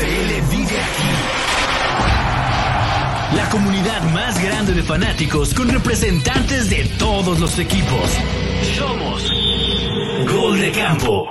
NFL vive aquí. La comunidad más grande de fanáticos con representantes de todos los equipos. Somos Gol de Campo.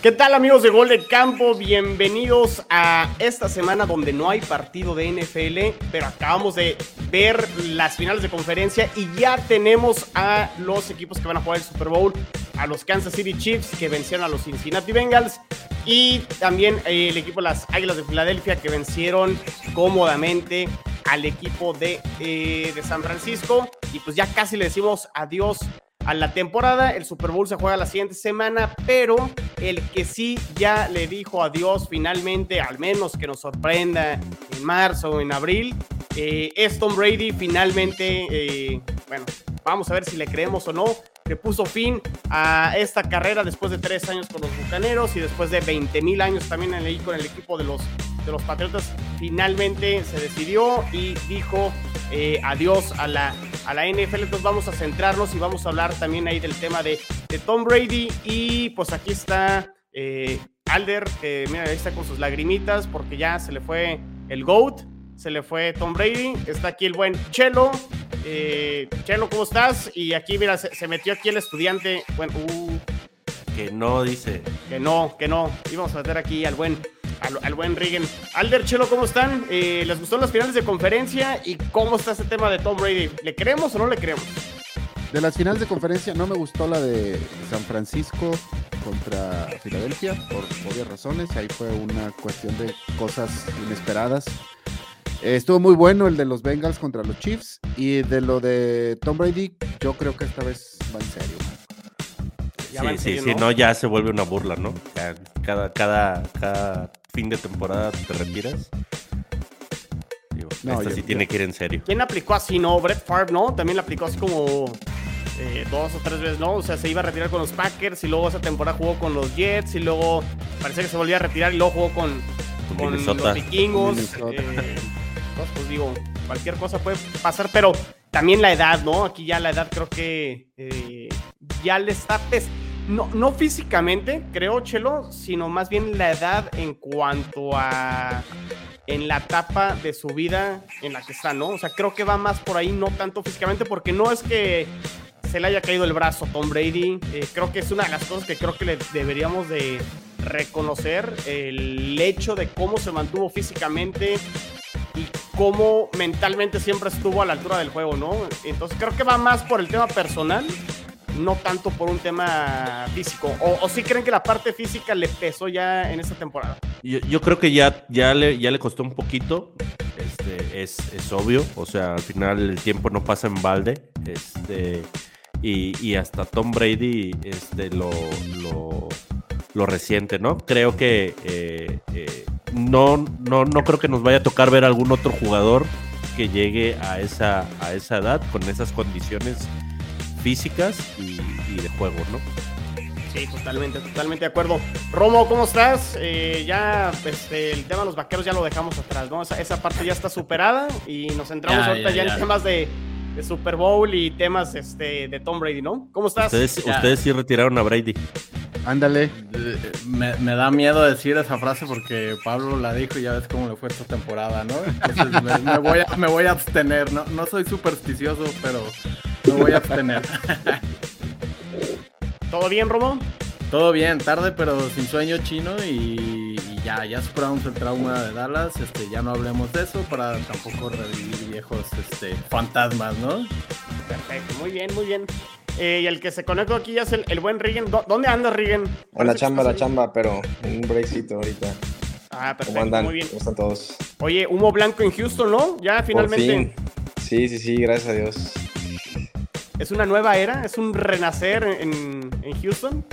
¿Qué tal amigos de Gol de Campo? Bienvenidos a esta semana donde no hay partido de NFL, pero acabamos de ver las finales de conferencia y ya tenemos a los equipos que van a jugar el Super Bowl, a los Kansas City Chiefs que vencieron a los Cincinnati Bengals y también eh, el equipo de las Águilas de Filadelfia que vencieron cómodamente al equipo de, eh, de San Francisco y pues ya casi le decimos adiós a la temporada. El Super Bowl se juega la siguiente semana, pero el que sí ya le dijo adiós finalmente, al menos que nos sorprenda en marzo o en abril, eh, es Tom Brady. Finalmente, bueno, vamos a ver si le creemos o no. Le puso fin a esta carrera después de tres años con los Bucaneros y después de 20 mil años también ahí con el equipo de los, de los Patriotas. Finalmente se decidió y dijo eh, adiós a la, a la NFL. Entonces vamos a centrarnos y vamos a hablar también ahí del tema de, de Tom Brady. Y pues aquí está eh, Alder, que mira, ahí está con sus lagrimitas porque ya se le fue el GOAT, se le fue Tom Brady. Está aquí el buen Chelo. Eh, Chelo, ¿cómo estás? Y aquí, mira, se, se metió aquí el estudiante. Bueno, uh, Que no, dice. que no, que no. Íbamos a meter aquí al buen, al, al buen Regan. Alder, Chelo, ¿cómo están? Eh, ¿Les gustó las finales de conferencia? ¿Y cómo está ese tema de Tom Brady? ¿Le creemos o no le creemos? De las finales de conferencia no me gustó la de San Francisco contra Filadelfia, por obvias razones. Ahí fue una cuestión de cosas inesperadas. Eh, estuvo muy bueno el de los Bengals contra los Chiefs. Y de lo de Tom Brady, yo creo que esta vez va en serio. Ya en sí, sí, ¿no? no, ya se vuelve una burla, ¿no? Ya Cada, cada, cada fin de temporada te retiras. Digo, No, esta yo- sí yo- tiene que ir en serio. ¿Quién aplicó así, no? Brett Favre, ¿no? También la aplicó así como eh, dos o tres veces, ¿no? O sea, se iba a retirar con los Packers y luego esa temporada jugó con los Jets y luego parece que se volvía a retirar y luego jugó con, los vikingos. Minnesota. eh, pues, digo, cualquier cosa puede pasar, pero también la edad, ¿no? Aquí ya la edad creo que eh, ya le está pes no, no físicamente, creo, Chelo, sino más bien la edad en cuanto a en la etapa de su vida en la que está, ¿no? O sea, creo que va más por ahí, no tanto físicamente, porque no es que se le haya caído el brazo Tom Brady. eh, creo que es una de las cosas que creo que le deberíamos de reconocer, el hecho de cómo se mantuvo físicamente y cómo mentalmente siempre estuvo a la altura del juego, ¿no? Entonces creo que va más por el tema personal, no tanto por un tema físico. O, o sí creen que la parte física le pesó ya en esta temporada. Yo, creo que ya, ya, le, ya le costó un poquito. Este, es, es obvio. O sea, al final el tiempo no pasa en balde. Este, y, y hasta Tom Brady este, lo, lo resiente, ¿no? Creo que eh, eh, no, no, no creo que nos vaya a tocar ver algún otro jugador que llegue a esa, a esa edad con esas condiciones físicas y, y de juego, ¿no? Sí, totalmente, totalmente de acuerdo. Romo, ¿cómo estás? Eh, ya este, el tema de los vaqueros ya lo dejamos atrás, ¿no? Esa, esa parte ya está superada y nos centramos Ya, ahorita ya, ya, en ya. temas de, de Super Bowl y temas este, de Tom Brady, ¿no? ¿Cómo estás? Ustedes sí retiraron a Brady. Ándale. Eh, Me, me da miedo decir esa frase porque Pablo la dijo y ya ves cómo le fue esta temporada, ¿no? Entonces me, me voy, a, me voy a abstener. No, no soy supersticioso, pero me voy a abstener. ¿Todo bien, Romo? Todo bien, tarde pero sin sueño chino y, y ya, ya superamos el trauma de Dallas. Este, ya no hablemos de eso para tampoco revivir viejos este, fantasmas, ¿no? Perfecto, muy bien, muy bien. Eh, y el que se conectó aquí ya es el, el buen Rigen. ¿Dó- ¿Dónde anda Rigen? En la chamba, la chamba, pero un breakcito ahorita. Ah, ¿Cómo perfecto, andan? muy bien. ¿Cómo están todos? Oye, humo blanco en Houston, ¿no? Ya finalmente fin. Sí, sí, sí, gracias a Dios. es una nueva era, es un renacer en, en Houston.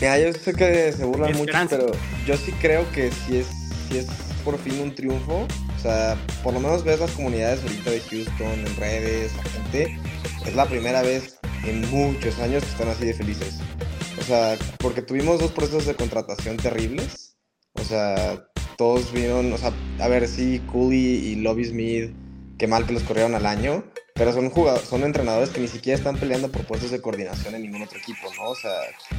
Mira, yo sé que se burlan mucho, Esperanza. pero yo sí creo que sí es, sí es por fin un triunfo. O sea, por lo menos ves las comunidades ahorita de Houston, en redes, la gente. Es la primera vez en muchos años que están así de felices. O sea, porque tuvimos dos procesos de contratación terribles. O sea, todos vieron, o sea, a ver, sí, Cooley y Lobby Smith, qué mal que los corrieron al año. pero son son entrenadores que ni siquiera están peleando por puestos de coordinación en ningún otro equipo, ¿no? O sea,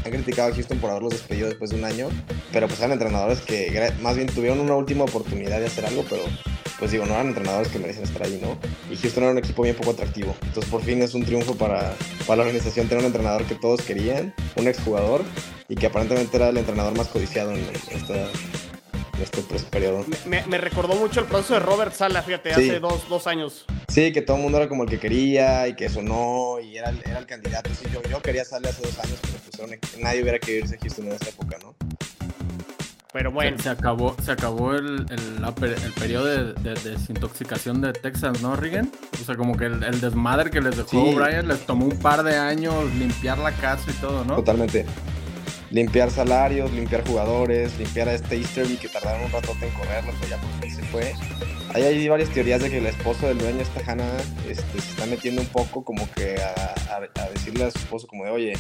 han criticado a Houston por haberlos despedido después de un año, pero pues eran entrenadores que más bien tuvieron una última oportunidad de hacer algo, pero pues digo, no eran entrenadores que merecen estar ahí, ¿no? Y Houston era un equipo bien poco atractivo. Entonces por fin es un triunfo para, para la organización tener un entrenador que todos querían, un exjugador, y que aparentemente era el entrenador más codiciado en esta este periodo. Me, me, recordó mucho el proceso de Robert Sala, fíjate, hace dos, dos, años. Sí, que todo el mundo era como el que quería y que sonó y era, era el candidato. Sí, yo, yo quería salir hace dos años, pero pues nadie hubiera querido irse a Houston en esa época, ¿no? Pero bueno. Se, acabó, se acabó el, el, el periodo de, desintoxicación de Texas, ¿no, Rigen? O sea, como que el, desmadre que les dejó Brian les tomó un par de años limpiar la casa y todo, ¿no? Totalmente limpiar salarios, limpiar jugadores, limpiar a este Easterby que tardaron un rato en correrlo, pero ya por fin se fue. Ahí hay varias teorías de que el esposo del dueño, esta Hannah, este, se está metiendo un poco como que a, decirle a su esposo como de, oye,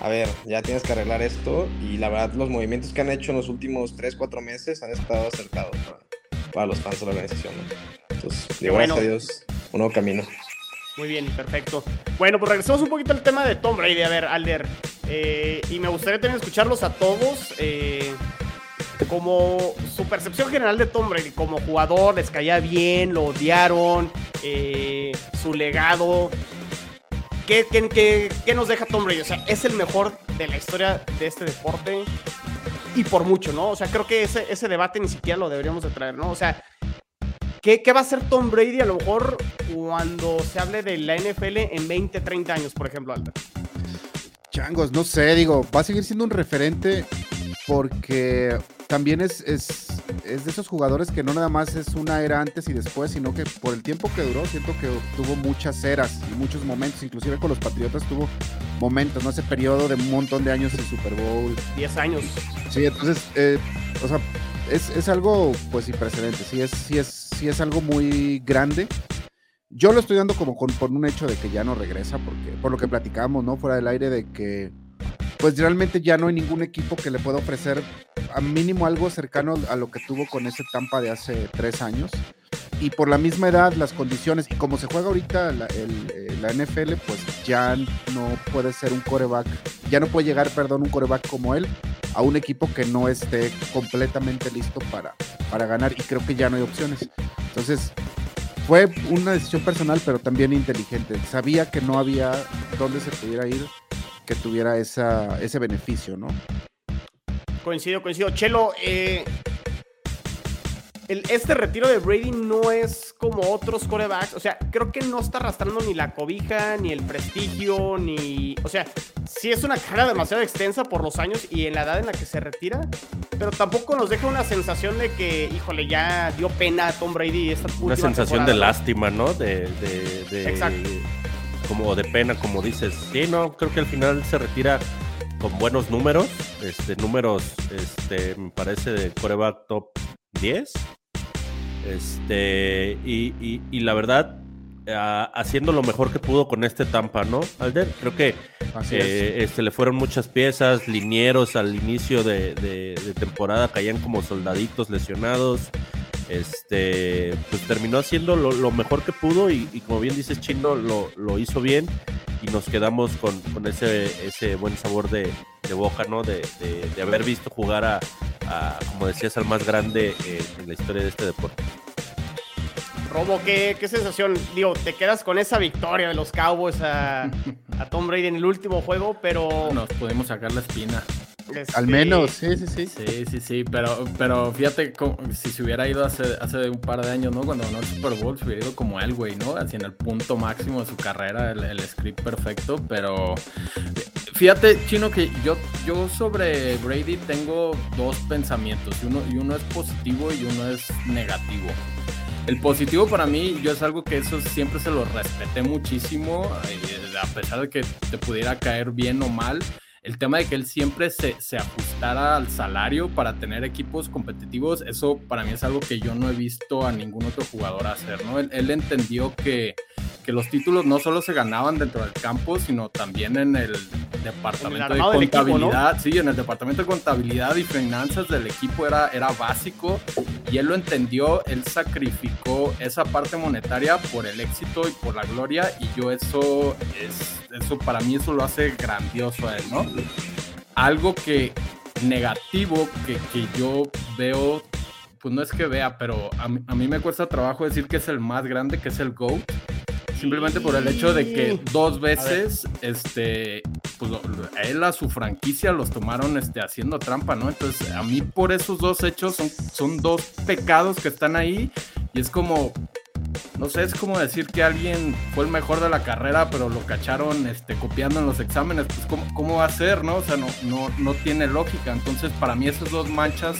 a ver, ya tienes que arreglar esto. Y la verdad, los movimientos que han hecho en los últimos 3, 4 meses han estado acertados para, los fans de la organización. Entonces, digo, gracias a Dios, un nuevo camino. Muy bien, perfecto. Bueno, pues regresemos un poquito al tema de Tom Brady. A ver, Alder, eh, y me gustaría también escucharlos a todos. Eh, como su percepción general de Tom Brady como jugador, les caía bien, lo odiaron, eh, su legado. ¿Qué, qué, nos deja Tom Brady? O sea, es el mejor de la historia de este deporte y por mucho, ¿no? O sea, creo que ese, ese debate ni siquiera lo deberíamos de traer, ¿no? O sea, ¿qué, ¿qué va a ser Tom Brady a lo mejor cuando se hable de la NFL en 20, 30 años, por ejemplo, Alter? Changos, no sé, digo, va a seguir siendo un referente porque también es, es, de esos jugadores que no nada más es una era antes y después, sino que por el tiempo que duró, siento que tuvo muchas eras y muchos momentos, inclusive con los Patriotas tuvo momentos, ¿no? Ese periodo de un montón de años en Super Bowl. 10 años. Sí, entonces, eh, o sea, es, es, algo pues sin precedentes, sí es, sí, es, sí es algo muy grande yo lo estoy dando como con, por un hecho de que ya no regresa, porque por lo que platicamos, ¿no? Fuera del aire de que pues realmente ya no hay ningún equipo que le pueda ofrecer a mínimo algo cercano a lo que tuvo con ese Tampa de hace tres años. Y por la misma edad, las condiciones, y como se juega ahorita la, NFL, eh, pues ya no puede ser un coreback, ya no puede llegar, perdón, un coreback como él a un equipo que no esté completamente listo para, para ganar. Y creo que ya no hay opciones. Entonces, fue una decisión personal, pero también inteligente. Sabía que no había dónde se pudiera ir que tuviera esa, ese beneficio, ¿no? Coincido, coincido. Chelo, eh, este retiro de Brady no es como otros corebacks. O sea, creo que no está arrastrando ni la cobija, ni el prestigio, ni. O sea, sí es una carrera demasiado extensa por los años y en la edad en la que se retira. Pero tampoco nos deja una sensación de que, híjole, ya dio pena a Tom Brady esta Una sensación de lástima, ¿no? De, de, Exacto. Como de pena, como dices. Sí, no, creo que al final se retira con buenos números. Este, números, este, me parece de coreback top 10 este, y, y, la verdad, haciendo lo mejor que pudo con este Tampa, ¿no, Alder? Creo que eh, este, le fueron muchas piezas, linieros al inicio de, temporada caían como soldaditos lesionados. Este, pues terminó haciendo lo, mejor que pudo y, como bien dices, Chino lo, lo hizo bien y nos quedamos con, con ese, ese buen sabor de, de boca, ¿no? De, de, haber visto jugar a, como decías, al más grande eh, en la historia de este deporte. Robo, ¿qué, ¿qué, sensación? Digo, te quedas con esa victoria de los Cowboys a, a Tom Brady en el último juego, pero... Nos podemos sacar la espina. Al menos, sí, sí, sí. Sí, sí, sí, pero, pero fíjate, si se hubiera ido hace, hace un par de años, ¿no? Cuando ganó el Super Bowl, se hubiera ido como él, güey, ¿no? Así en el punto máximo de su carrera, el, script perfecto, pero fíjate, Chino, que yo, yo sobre Brady tengo dos pensamientos, y uno, y uno es positivo y uno es negativo. El positivo para mí, yo es algo que eso siempre se lo respeté muchísimo, eh, a pesar de que te pudiera caer bien o mal el tema de que él siempre se, ajustara al salario para tener equipos competitivos, eso para mí es algo que yo no he visto a ningún otro jugador hacer, ¿no? Él, entendió que, que los títulos no solo se ganaban dentro del campo, sino también en el departamento de contabilidad. Sí, en el departamento de contabilidad y finanzas del equipo era, era básico y él lo entendió, él sacrificó esa parte monetaria por el éxito y por la gloria y yo eso es, eso para mí eso lo hace grandioso a él, ¿no? Algo que negativo que, que yo veo pues no es que vea, pero a mí, me cuesta trabajo decir que es el más grande, que es el GOAT. Simplemente por el hecho de que dos veces, este, pues él a su franquicia los tomaron este, haciendo trampa, ¿no? Entonces, a mí por esos dos hechos son, son dos pecados que están ahí y es como, no sé, es como decir que alguien fue el mejor de la carrera, pero lo cacharon este, copiando en los exámenes, pues ¿cómo, cómo va a ser, no? O sea, no, no, no tiene lógica. Entonces, para mí esas dos manchas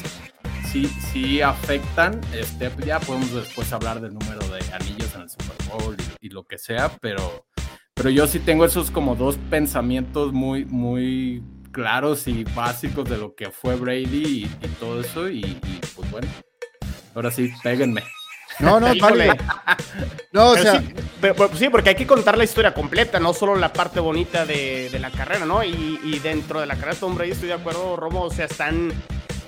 sí, sí afectan. Este, pues, ya podemos después hablar del número de anillos en el Super Bowl y, lo que sea, pero, pero yo sí tengo esos como dos pensamientos muy, muy claros y básicos de lo que fue Brady y, todo eso. Y, pues bueno, ahora sí, péguenme. No, no, vale. No, o sea. Sí, porque hay que contar la historia completa, no solo la parte bonita de, la carrera, ¿no? Y, y, dentro de la carrera de Tom Brady, estoy de acuerdo, Romo, o sea, están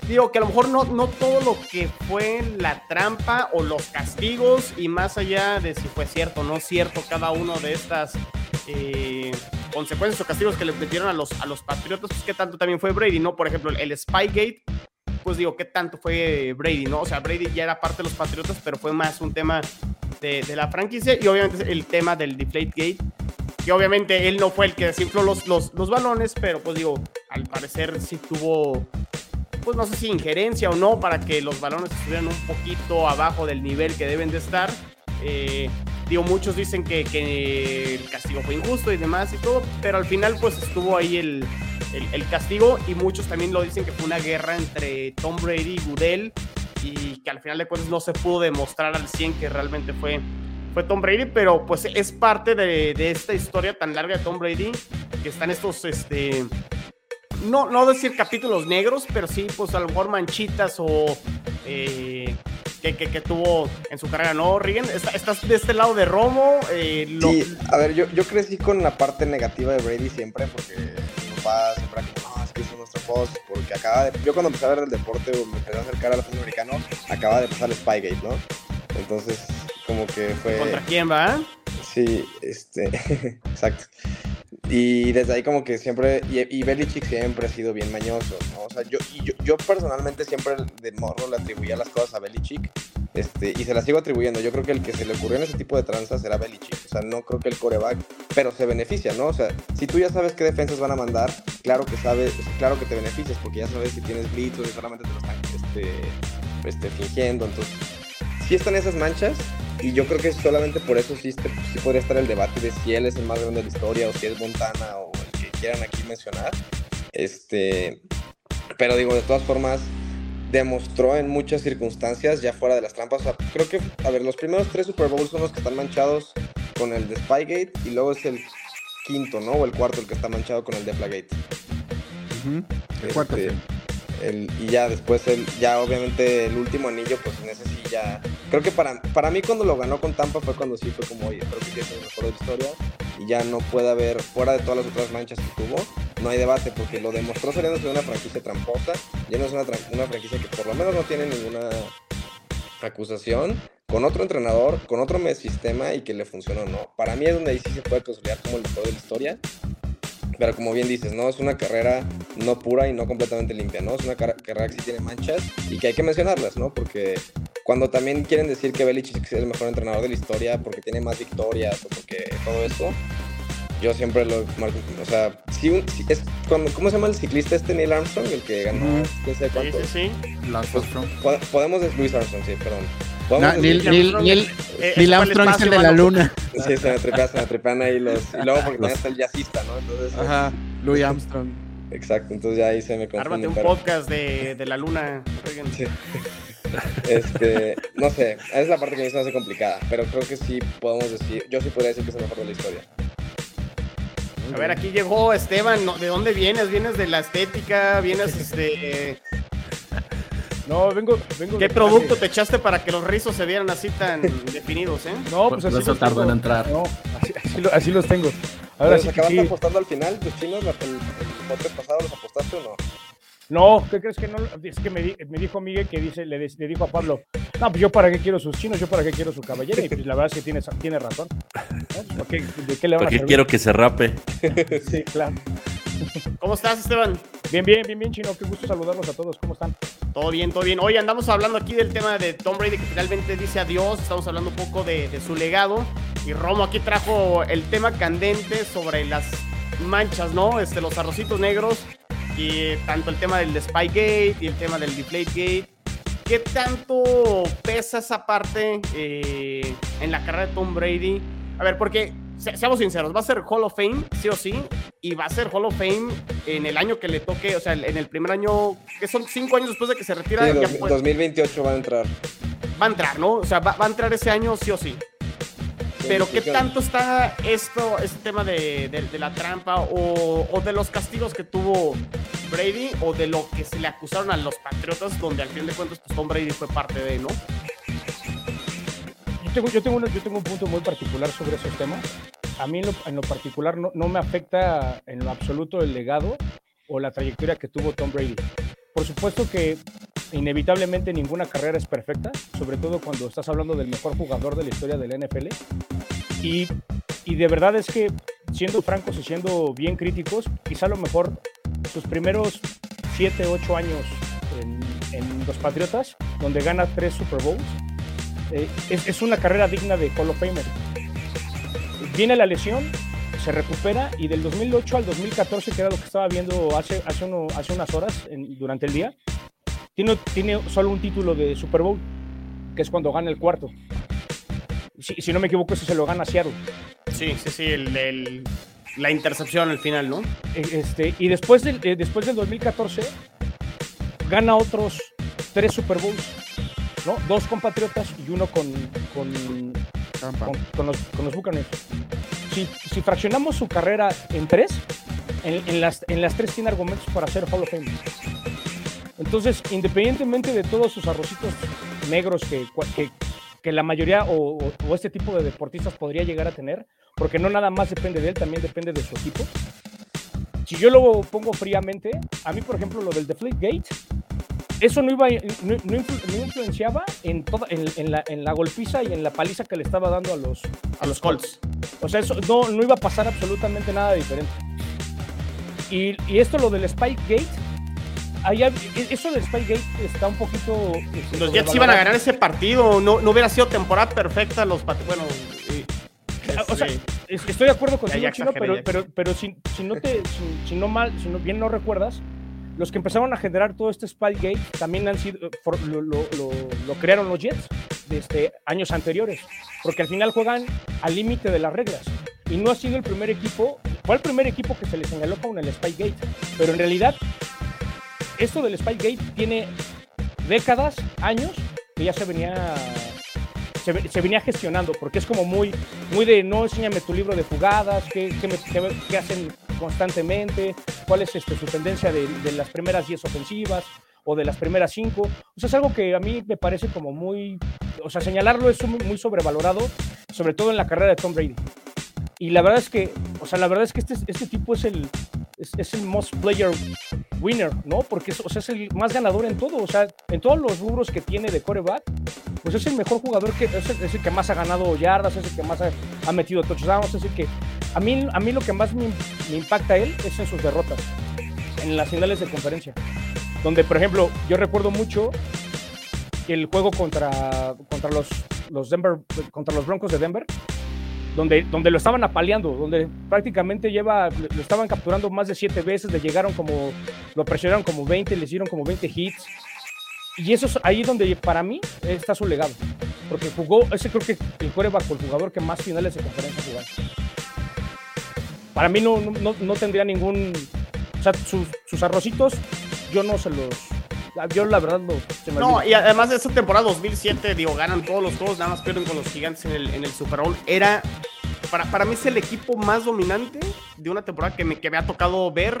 digo que a lo mejor no, no todo lo que fue la trampa o los castigos y más allá de si fue cierto o no cierto cada uno de estas eh, consecuencias o castigos que le metieron a los, a los Patriotas, pues qué tanto también fue Brady, ¿no? Por ejemplo, el Spygate, pues digo, qué tanto fue Brady, ¿no? O sea, Brady ya era parte de los Patriotas, pero fue más un tema de, la franquicia y obviamente el tema del Deflategate que obviamente él no fue el que desinfló los, los, los, balones, pero pues digo, al parecer sí tuvo pues no sé si injerencia o no, para que los balones estuvieran un poquito abajo del nivel que deben de estar. Eh, digo, muchos dicen que, el castigo fue injusto y demás y todo, pero al final pues estuvo ahí el, el, castigo y muchos también lo dicen que fue una guerra entre Tom Brady y Goodell y que al final de cuentas no se pudo demostrar al 100 que realmente fue, fue Tom Brady, pero pues es parte de, de esta historia tan larga de Tom Brady que están estos, este, no, no decir capítulos negros, pero sí, pues a lo mejor manchitas o eh, que, que, tuvo en su carrera, ¿no, Rigen? ¿Estás de este lado de Romo? Eh, Sí, a ver, yo, yo crecí con la parte negativa de Brady siempre, porque mi papá siempre no, es que es nuestro post, porque acaba de... Yo cuando empecé a ver el deporte o me empecé a acercar al fútbol americano, acaba de pasar el Spygate, ¿no? Entonces, como que fue... ¿Contra quién va? Sí, este, exacto. Y desde ahí como que siempre, y, y Belichick siempre ha sido bien mañoso, ¿no? O sea, yo, yo, yo, personalmente siempre de morro le atribuía las cosas a Belichick, este, y se las sigo atribuyendo. Yo creo que el que se le ocurrió en ese tipo de tranzas era Belichick, o sea, no creo que el coreback, pero se beneficia, ¿no? O sea, si tú ya sabes qué defensas van a mandar, claro que sabes, claro que te beneficias, porque ya sabes si tienes blitz o solamente te lo están este, este, fingiendo, entonces, si están esas manchas, y yo creo que solamente por eso sí, sí, podría estar el debate de si él es el más grande de la historia o si es Montana o el que quieran aquí mencionar. Este, pero digo, de todas formas, demostró en muchas circunstancias, ya fuera de las trampas. O sea, creo que, a ver, los primeros tres Super Bowls son los que están manchados con el de Spygate y luego es el quinto, ¿no? O el cuarto el que está manchado con el de Flagate. El cuarto. Este, y ya después, el, ya obviamente el último anillo, pues en ese sí ya. Creo que para, para mí cuando lo ganó con Tampa fue cuando sí fue como, oye, creo que es el mejor de la historia. Y ya no puede haber, fuera de todas las otras manchas que tuvo, no hay debate porque lo demostró saliendo de una franquicia tramposa. Ya no es una, una franquicia que por lo menos no tiene ninguna acusación con otro entrenador, con otro sistema y que le funcionó, ¿no? Para mí es donde ahí sí se puede consolidar como el mejor de la historia pero como bien dices, ¿no? Es una carrera no pura y no completamente limpia, ¿no? Es una carrera que sí tiene manchas y que hay que mencionarlas, ¿no? Porque cuando también quieren decir que Belichick es el mejor entrenador de la historia porque tiene más victorias o porque todo eso, yo siempre lo marco, o sea, si, es cuando, ¿cómo se llama el ciclista este Neil Armstrong, el que ganó, Sí, sí, sí. Pues, podemos, Luis Armstrong, sí, perdón. Neil, Neil, Neil, Armstrong es el de la luna. Sí, se me tripean, se me tripean ahí los. Y luego porque también está el jazzista, ¿no? Entonces. Ajá, Louis Armstrong. Exacto, entonces ya ahí se me confunde. Ármate un podcast de, de la luna. Sí. Este, no sé, esa es la parte que me se hace complicada, pero creo que sí podemos decir, yo sí podría decir que es el mejor de la historia. A ver, aquí llegó Esteban, ¿de dónde vienes? ¿Vienes de la estética? ¿Vienes este no, vengo, vengo ¿Qué producto te echaste para que los rizos se vieran así tan definidos, eh? No, pues así. Eso tardó en entrar. No, Así, así lo- así los tengo. Ahora ¿Los sí acabaste apostando al final, tus chinos? ¿La- ¿El, el podcast pasado los apostaste o no? No, ¿qué crees que no? Es que me, di- me dijo Miguel que dice, le, de- le dijo a Pablo, no, pues yo para qué quiero sus chinos, yo para qué quiero su caballera. Y pues la verdad es que tiene, tiene razón. ¿no? ¿Por qué- ¿De qué le van a Porque servir? quiero que se rape. Sí, claro. ¿Cómo estás, Esteban? Bien, bien, bien, bien, Chino. Qué gusto saludarlos a todos. ¿Cómo están? Todo bien, todo bien. Hoy andamos hablando aquí del tema de Tom Brady que finalmente dice adiós. Estamos hablando un poco de, de su legado. Y Romo aquí trajo el tema candente sobre las manchas, ¿no? Este, los arrocitos negros. Y tanto el tema del Spygate y el tema del Deflategate. ¿Qué tanto pesa esa parte eh, en la carrera de Tom Brady? A ver, porque se- seamos sinceros, va a ser Hall of Fame, sí o sí, y va a ser Hall of Fame en el año que le toque, o sea, en el primer año, que son cinco años después de que se retira, Sí, fue- 2028 va a entrar. va a entrar, ¿no? O sea, va, va a entrar ese año sí o sí. Pero ¿qué tanto está esto, este tema de, de- de la trampa o, o de los castigos que tuvo Brady o de lo que se le acusaron a los Patriotas, donde al fin de cuentas pues, Tom Brady fue parte de, ¿no? Yo tengo, yo, tengo una- yo tengo un punto muy particular sobre esos temas. A mí en lo, en lo particular no, no me afecta en lo absoluto el legado o la trayectoria que tuvo Tom Brady. Por supuesto que inevitablemente ninguna carrera es perfecta, sobre todo cuando estás hablando del mejor jugador de la historia del NFL. Y, y de verdad es que, siendo francos y siendo bien críticos, quizá a lo mejor sus primeros 7, 8 años en, en los Patriotas, donde gana tres Super Bowls, eh, es, es una carrera digna de Hall of Famer. Viene la lesión, se recupera y del 2008 al 2014, que era lo que estaba viendo hace, hace, uno- hace unas horas en- durante el día, tiene, tiene solo un título de Super Bowl, que es cuando gana el cuarto. Si, si no me equivoco, ese se lo gana Seattle. Sí, sí, sí, el, el- la intercepción al final, ¿no? Eh, Este, y después del, eh, después del 2014 gana otros tres Super Bowls, ¿no? Dos con Patriotas y uno con, con, con, con los, con los Buccaneers. Si, si fraccionamos su carrera en tres, en, en las, en las tres tiene argumentos para ser Hall of Fame. Entonces, independientemente de todos sus arrocitos negros que, que, que la mayoría o, o- o este tipo de deportistas podría llegar a tener, porque no nada más depende de él, también depende de su equipo. Si yo lo pongo fríamente, a mí, por ejemplo, lo del Deflategate, eso no, iba, no, no influ- no influenciaba en, toda, en, en la, en la golpiza y en la paliza que le estaba dando a los, A los Colts. o sea, eso no, no iba a pasar absolutamente nada diferente. Y, y esto, lo del Spikegate, allá, e, eso del Spikegate está un poquito. este, Los Jets iban a ganar ese partido, no, no hubiera sido temporada perfecta los Bueno, eh, O sea, este, es- estoy de acuerdo contigo, Chino, pero, pero, pero si, si no te, si, si no mal, si no, bien no recuerdas, los que empezaron a generar todo este Spygate también han sido, lo, lo- crearon los Jets desde años anteriores, porque al final juegan al límite de las reglas. Y no ha sido el primer equipo, fue el primer equipo que se le señaló con el Spygate, pero en realidad esto del Spygate tiene décadas, años, que ya se venía se, ve- se venía gestionando, porque es como muy, muy de no enséñame tu libro de jugadas, qué hacen constantemente, cuál es este, su tendencia de, de las primeras 10 ofensivas o de las primeras 5. O sea, es algo que a mí me parece como muy, o sea, señalarlo es muy, sobrevalorado, sobre todo en la carrera de Tom Brady. Y la verdad es que, o sea, la verdad es que este, este tipo es el, es, el most player winner, ¿no? Porque es, o sea, es el más ganador en todo, o sea, en todos los rubros que tiene de coreback, pues es el mejor jugador que es el, es el que más ha ganado yardas, es el que más ha, ha metido touchdowns, es el que a mí, a mí lo que más me, impacta a él es en sus derrotas, en las finales de conferencia, donde por ejemplo yo recuerdo mucho el juego contra, contra los, Denver, contra los Broncos de Denver, donde, donde lo estaban apaleando, donde prácticamente lleva, lo estaban capturando más de siete veces, le llegaron como, lo presionaron como 20, le hicieron como 20 hits. Y eso es ahí donde para mí está su legado. Porque jugó, ese creo que el quarterback o el jugador que más finales de conferencia jugó. Para mí no, no, no- tendría ningún... O sea, sus, sus arrocitos, yo no se los... Yo la verdad no... Se me No, y además de esa temporada 2007, digo, ganan todos los juegos, nada más pierden con los gigantes en el, en el Super Bowl. Era, para, para mí es el equipo más dominante de una temporada que me, que me ha tocado ver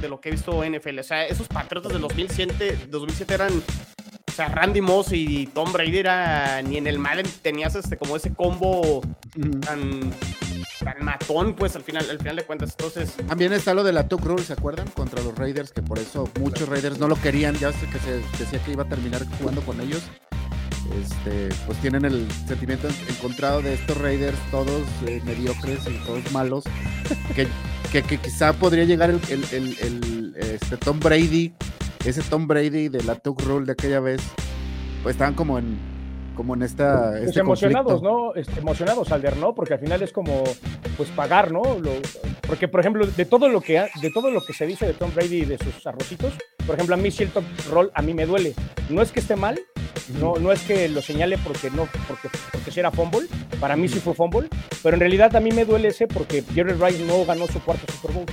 de lo que he visto en NFL. O sea, esos Patriotas del 2007, 2007 eran, o sea, Randy Moss y Tom Brady era, ni en el Madden tenías este, como ese combo tan, tan matón, pues al final, al final de cuentas. Entonces, También está lo de la Tuck Rule, ¿se acuerdan? Contra los Raiders, que por eso muchos Raiders no lo querían, ya sé que se decía que iba a terminar jugando con ellos. Este, pues tienen el sentimiento en- encontrado de estos Raiders, todos eh, mediocres y todos malos, que, que, que quizá podría llegar el, el- el- el, este, Tom Brady, ese Tom Brady de la Tuck Rule de aquella vez, pues estaban como en como en esta Pues este emocionados, conflicto. ¿no? Este, emocionados, Alder, ¿no? Porque al final es como, pues pagar, ¿no? Lo- porque, por ejemplo, de todo lo que ha- de todo lo que se dice de Tom Brady y de sus arrocitos, por ejemplo, a mí top roll a mí me duele. No es que esté mal, no, no es que lo señale porque no, porque, porque sí era fumble, para mí sí fue fumble, pero en realidad a mí me duele ese porque Jerry Rice no ganó su cuarto Super Bowl.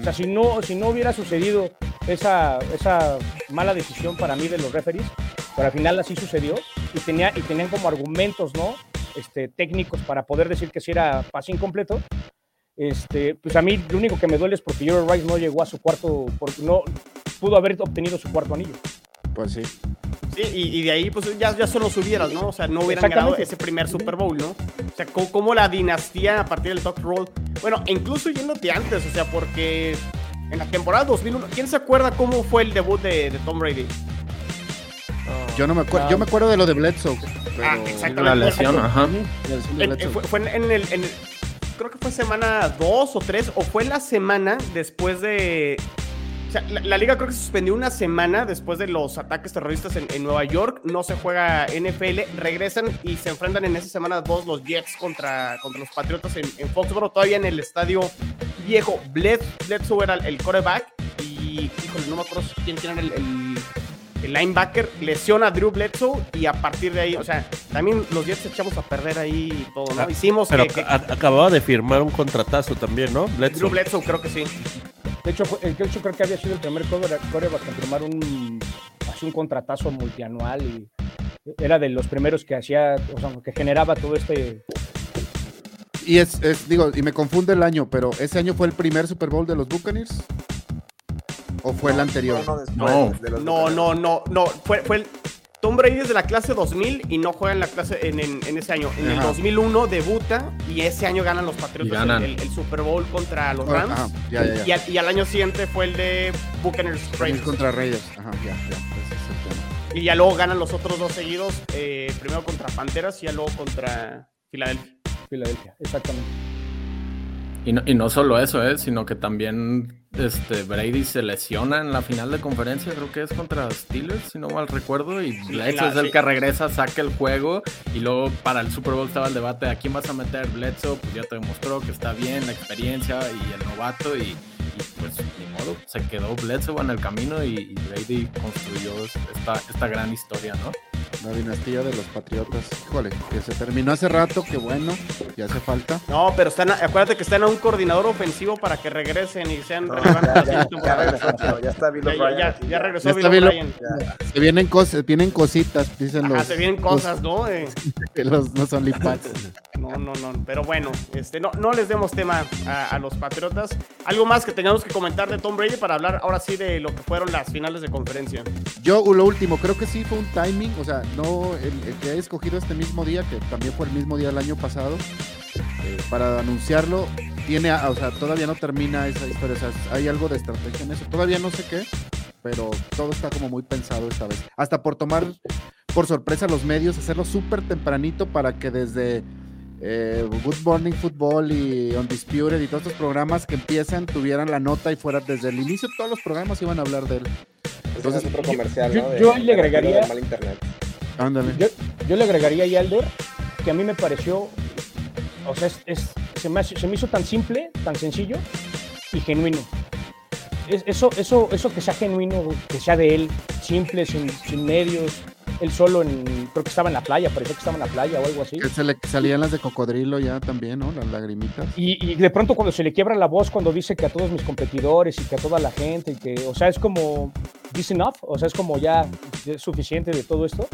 O sea, si no, si no hubiera sucedido esa, esa mala decisión para mí de los referees, pero al final así sucedió y, tenía, y tenían como argumentos, ¿no? Este, técnicos para poder decir que si era pase incompleto. Este, pues a mí lo único que me duele es porque Jerry Rice no llegó a su cuarto, porque no pudo haber obtenido su cuarto anillo. Pues sí. Sí, y, y de ahí, pues ya, ya solo hubieras, ¿no? O sea, no hubieran ganado ese primer Super Bowl, ¿no? O sea, co- como la dinastía a partir del Top Roll. Bueno, incluso yéndote antes, o sea, porque en la temporada 2001, ¿quién se acuerda cómo fue el debut de, de Tom Brady? Yo no me acuerdo, yo me acuerdo de lo de Bledsoe. Pero Ah, exactamente. La lesión, ajá. La lesión de En- Bledsoe. en- fue, fue en, el, en el- Creo que fue semana 2 o 3, o fue la semana después de. O sea, la, la liga creo que se suspendió una semana después de los ataques terroristas en, en Nueva York. No se juega NFL, regresan y se enfrentan en esa semana dos los Jets contra, contra los Patriotas en, en Foxborough, todavía en el estadio viejo. Bled, Bledsoe era el, quarterback y, híjole, no me acuerdo quién tiene el, el- el linebacker, lesiona a Drew Bledsoe y a partir de ahí, o sea, también los Jets echamos a perder ahí y todo, ¿no? Ah, Hicimos Pero que, que- acababa de firmar un contratazo también, ¿no? Bledsoe. Drew Bledsoe creo que sí. De hecho, fue- de hecho creo que había sido el primer coreback en firmar un, así un contratazo multianual y era de los primeros que hacía, o sea, que generaba todo este... Y es, es, digo, y me confunde el año, pero ¿ese año fue el primer Super Bowl de los Buccaneers? ¿O fue el anterior? No, No, no, no, no. Fue, fue el. Tom Brady es de la clase 2000 y no juega en la clase en, en- en ese año. En el Ajá. 2001 debuta y ese año ganan los Patriotas ganan. El, el Super Bowl contra los Rams. ajá, ya, ya, ya. Y, al, y al año siguiente fue el de Buccaneers Raiders. contra Raiders. Ajá, ya, ya. ese es el tema. Y ya luego ganan los otros dos seguidos. eh, primero contra Panteras y ya luego contra Filadelfia. Filadelfia, exactamente. Y no, y no solo eso, ¿eh? sino que también este, Brady se lesiona en la final de conferencia, creo que es contra Steelers, si no mal recuerdo, y Bledsoe es el que regresa, saca el juego, y luego para el Super Bowl estaba el debate de a quién vas a meter Bledsoe, pues ya te demostró que está bien, la experiencia y el novato, y, y pues ni modo, se quedó Bledsoe en el camino y, y Brady construyó esta, esta gran historia, ¿no? La dinastía de los Patriotas. Híjole, que se terminó hace rato, que bueno, ya hace falta. No, pero están, acuérdate que están a un coordinador ofensivo para que regresen y sean No, relevantes. ya, ya, siguiente ya regresó, ya está Bill Ya, O'Brien ya, aquí, ya regresó Ya Bill O'Brien. Se vienen, cos vienen cositas, dicen Ajá, los. se vienen cosas, ¿no? Eh, Los, los, los OnlyFans. No, no, no. Pero bueno, este, no, no les demos tema a, los Patriotas. Algo más que tengamos que comentar de Tom Brady para hablar ahora sí de lo que fueron las finales de conferencia. Yo, lo último, creo que sí fue un timing, o sea, no el, que he escogido este mismo día, que también fue el mismo día del año pasado, eh, para anunciarlo, tiene, o sea, todavía no termina esa historia, o sea, hay algo de estrategia en eso, todavía no sé qué, pero todo está como muy pensado esta vez. Hasta por tomar por sorpresa a los medios, hacerlo súper tempranito para que desde eh, Good Morning Football y Undisputed y todos estos programas que empiezan tuvieran la nota y fuera desde el inicio todos los programas iban a hablar de él. Entonces, otro comercial, yo- ¿no? De- yo le agregaría- mal internet. Ándale. Yo, yo le agregaría ahí, Alder, que a mí me pareció, o sea, es, es- se, me hace- se me hizo tan simple, tan sencillo y genuino. Es- eso, eso, eso que sea genuino, que sea de él, simple, sin, sin medios, él solo en, creo que estaba en la playa, parecía que estaba en la playa o algo así. Que se le salían las de cocodrilo ya también, ¿no? Las lagrimitas. Y, y de pronto cuando se le quiebra la voz, cuando dice que a todos mis competidores y que a toda la gente, y que, o sea, es como, this enough, o sea, es como ya es suficiente de todo esto,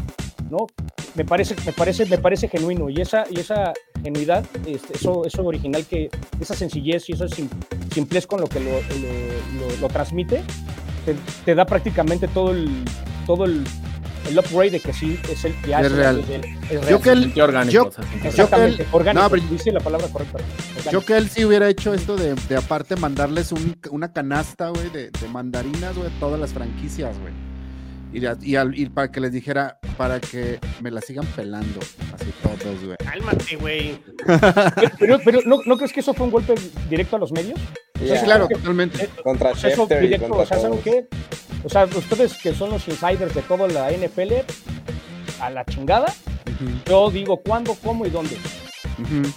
¿no? Me parece, me parece, me parece genuino y esa, y esa genuidad, este, eso, eso original que, esa sencillez y esa sim- simplez con lo que lo, lo- lo- lo transmite, te, te da prácticamente todo el, todo el, el upgrade de que sí es el que hace Es real. es el- es real. Yo que él, orgánico, yo- o sea, sentí- yo- Exactamente, él- orgánico, no, pero- dice la palabra correcta. orgánico. yo que él sí hubiera hecho esto de, de aparte mandarles un- una canasta, güey, de, de mandarinas, güey, a todas las franquicias, güey. Y, y al- y para que les dijera, para que me la sigan pelando, así todos, güey. Cálmate, güey. Pero, pero ¿no, ¿no crees que eso fue un golpe directo a los medios? Sí, claro, totalmente. Contra Schefter y directo, contra o sea, ¿saben todos. qué? O sea, ustedes que son los insiders de toda la NFL, a la chingada, Ujú, yo digo cuándo, cómo y dónde. ujú.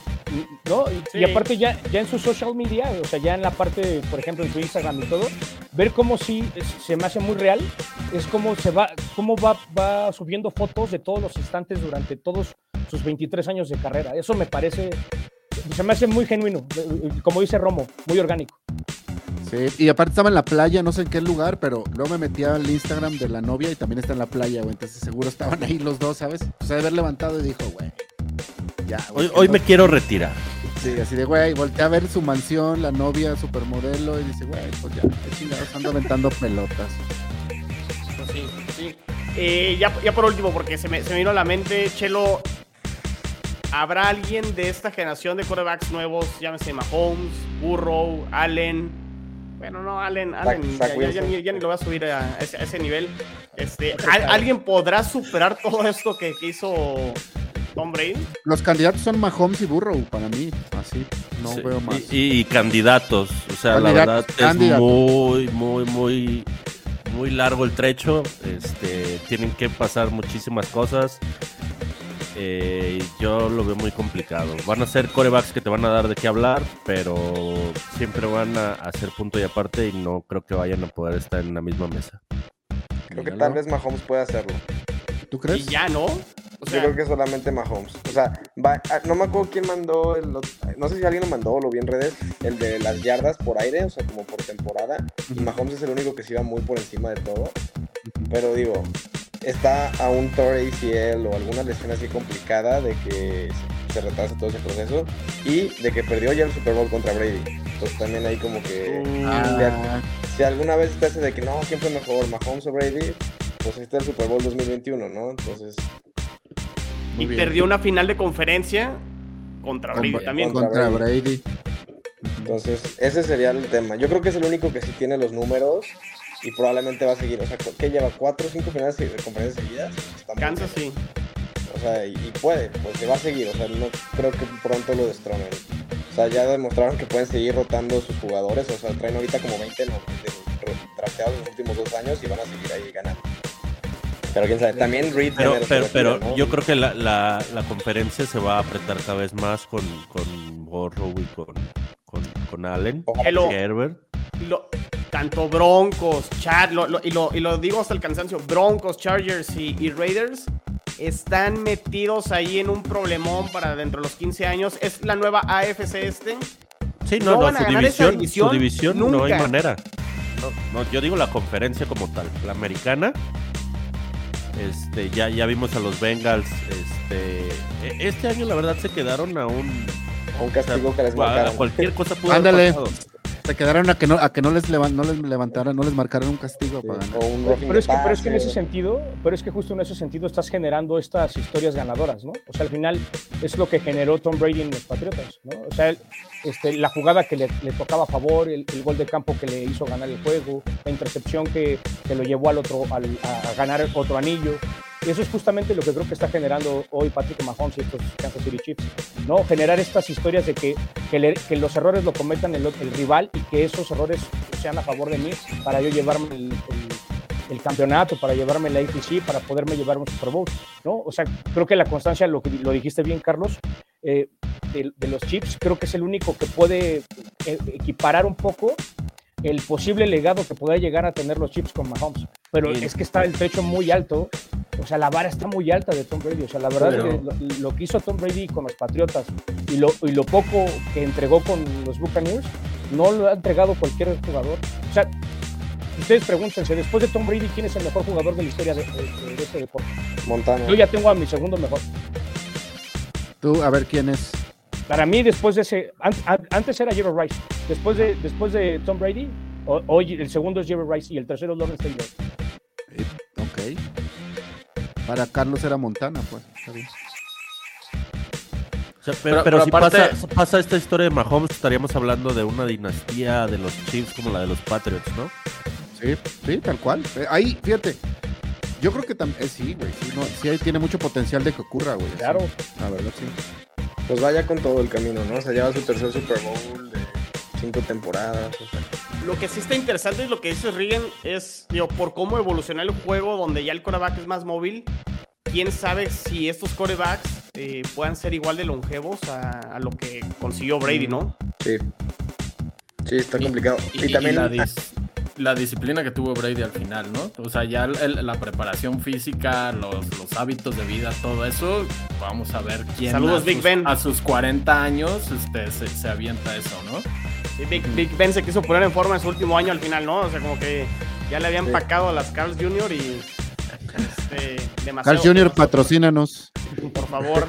¿no? Y, Sí. y aparte ya, ya en su social media, o sea, ya en la parte, por ejemplo, en su Instagram y todo, ver cómo sí es- se me hace muy real, es cómo se va, cómo va, va subiendo fotos de todos los instantes durante todos sus 23 años de carrera. Eso me parece, se me hace muy genuino, como dice Romo, muy orgánico. Sí, y aparte estaba en la playa, no sé en qué lugar, pero luego me metía al Instagram de la novia y también está en la playa, güey. Entonces seguro estaban ahí los dos, ¿sabes? O sea, de haber levantado y dijo, güey, ya, güey. Hoy, que hoy no- me quiero retirar. Sí, así de, güey, volteé a ver su mansión, la novia, supermodelo, y dice, güey, pues ya, qué chingados, ando aventando pelotas. Pues sí, sí. Eh, ya, ya por último, porque se me, se me vino a la mente, Chelo, ¿habrá alguien de esta generación de quarterbacks nuevos, llámese Mahomes, Burrow, Allen? Bueno, no, Allen, Allen Zach ya, ya- ya ya ni lo voy a subir a ese, a ese nivel. Este, ¿al- ¿Alguien podrá superar todo esto que, que hizo Tom Brady? Los candidatos son Mahomes y Burrow, para mí, así, no Sí, veo más. Y, y candidatos. O sea, la Candidatos, verdad es muy, muy, muy, muy largo el trecho. Este, tienen que pasar muchísimas cosas. Eh, yo lo veo muy complicado. Van a ser corebacks que te van a dar de qué hablar, pero siempre van a hacer punto y aparte y no creo que vayan a poder estar en la misma mesa. Creo que tal vez Mahomes pueda hacerlo. ¿Tú Y crees? ya, ¿no? O Yo creo que solamente Mahomes. O sea, va- ah, no me acuerdo quién mandó, el, no sé si alguien lo mandó o lo vi en redes, el de las yardas por aire, o sea, como por temporada. Y. Mahomes es el único que se iba muy por encima de todo. Pero digo, está a un torre ACL o alguna lesión así complicada de que se- retrasa todo ese proceso y de que perdió ya el Super Bowl contra Brady. Entonces también ahí como que Ah, si alguna vez te hace de que no, ¿quién fue mejor, Mahomes o Brady? Pues ahí está el Super Bowl 2021, ¿no? Entonces, y bien. perdió una final de conferencia contra Con- Brady también. Contra Brady. entonces ese sería el tema. Yo creo que es el único que sí tiene los números y probablemente va a seguir. O sea, ¿qué lleva? ¿Cuatro o cinco finales de conferencias seguidas? Kansas sí. O sea, y, y puede, porque va a seguir. O sea, no creo que pronto lo destronen. O sea, ya demostraron que pueden seguir rotando sus jugadores. O sea, traen ahorita como 20 no, de- drafteados en los últimos dos años y van a seguir ahí ganando. Pero quién sabe, también Reed Pero, pero, pero ¿no? yo creo que la, la, la conferencia se va a apretar cada vez más con, con Burrow y con, con, con Allen, Ojalá Hello. y Herbert. Lo- tanto Broncos, Chad, lo- lo- y, lo, y lo digo hasta el cansancio, Broncos, Chargers y, y Raiders están metidos ahí en un problemón para dentro de los 15 años. Es la nueva AFC este. Sí, no, No no, van a su ganar esa división, división su división no hay nunca. manera. No, no, yo digo la conferencia como tal, la americana. Este, ya, ya vimos a los Bengals. Este, e- este año la verdad se quedaron a un A un castigo que les a- marcaron. a cualquier cosa pudo haber Ándale. pasado. Se quedaron a que no, a que no les, levan- no les levantaran, no les marcaran un castigo Sí, para ganar. un Pero es, que, pero es que en ese sentido, pero es que justo en ese sentido estás generando estas historias ganadoras, ¿no? O sea, al final es lo que generó Tom Brady en los Patriotas, ¿no? O sea, este, la jugada que le, le tocaba a favor, el, el gol de campo que le hizo ganar el juego, la intercepción que, que lo llevó al otro, al- a, a ganar otro anillo. Y eso es justamente lo que creo que está generando hoy Patrick Mahomes y estos Kansas City Chiefs, ¿no? Generar estas historias de que, que, le- que los errores lo cometan el, el rival y que esos errores sean a favor de mí para yo llevarme el- el, el campeonato, para llevarme la AFC, para poderme llevar un Super Bowl, ¿no? O sea, creo que la constancia, lo lo dijiste bien, Carlos, eh, de, de los Chiefs, creo que es el único que puede eh, equiparar un poco el posible legado que pueda llegar a tener los Chiefs con Mahomes. Pero Bien. es que está el techo muy alto, o sea, la vara está muy alta de Tom Brady. O sea, la verdad Pero- es que lo, lo que hizo Tom Brady con los Patriotas y lo, y lo poco que entregó con los Buccaneers, no lo ha entregado cualquier jugador. O sea, ustedes pregúntense, después de Tom Brady, ¿quién es el mejor jugador de la historia de, de- de este deporte? Montana. Yo ya tengo a mi segundo mejor. Tú, a ver quién es. Para mí, después de ese, an- an- antes era Jerry Rice, después de, después de Tom Brady, ho- hoy el segundo es Jerry Rice y el tercero es Lawrence Taylor. Eh, ok. Para Carlos era Montana, pues. Está bien. O sea, pero, Pero- si aparte- pasa, pasa esta historia de Mahomes, estaríamos hablando de una dinastía de los Chiefs como la de los Patriots, ¿no? Sí, sí, tal cual. Eh, Ahí, fíjate. Yo creo que también. sí, güey. Sí, no, sí, ahí tiene mucho potencial de que ocurra, güey. Claro. Sí, la verdad, sí. Pues vaya con todo el camino, ¿no? O sea, lleva su tercer Super Bowl cinco temporadas. O sea, Lo que sí está interesante es lo que dice Regan, es, digo, por cómo evolucionó el juego, donde ya el coreback es más móvil. Quién sabe si estos corebacks eh, puedan ser igual de longevos a, a lo que consiguió Brady, ¿no? sí. Sí, está complicado. Y, Y, también la, dis- la disciplina que tuvo Brady al final, ¿no? O sea, ya el- la preparación física, los, los hábitos de vida, todo eso, vamos a ver quién Saludos, a, Big sus, Ben. a sus 40 años este, se, se avienta eso, ¿no? Sí, Big, Big Ben se quiso poner en forma en su último año al final, ¿no? O sea, como que ya le habían Sí. empacado a las Carls Jr. y este, demasiado. Carl Jr., patrocínanos. por favor.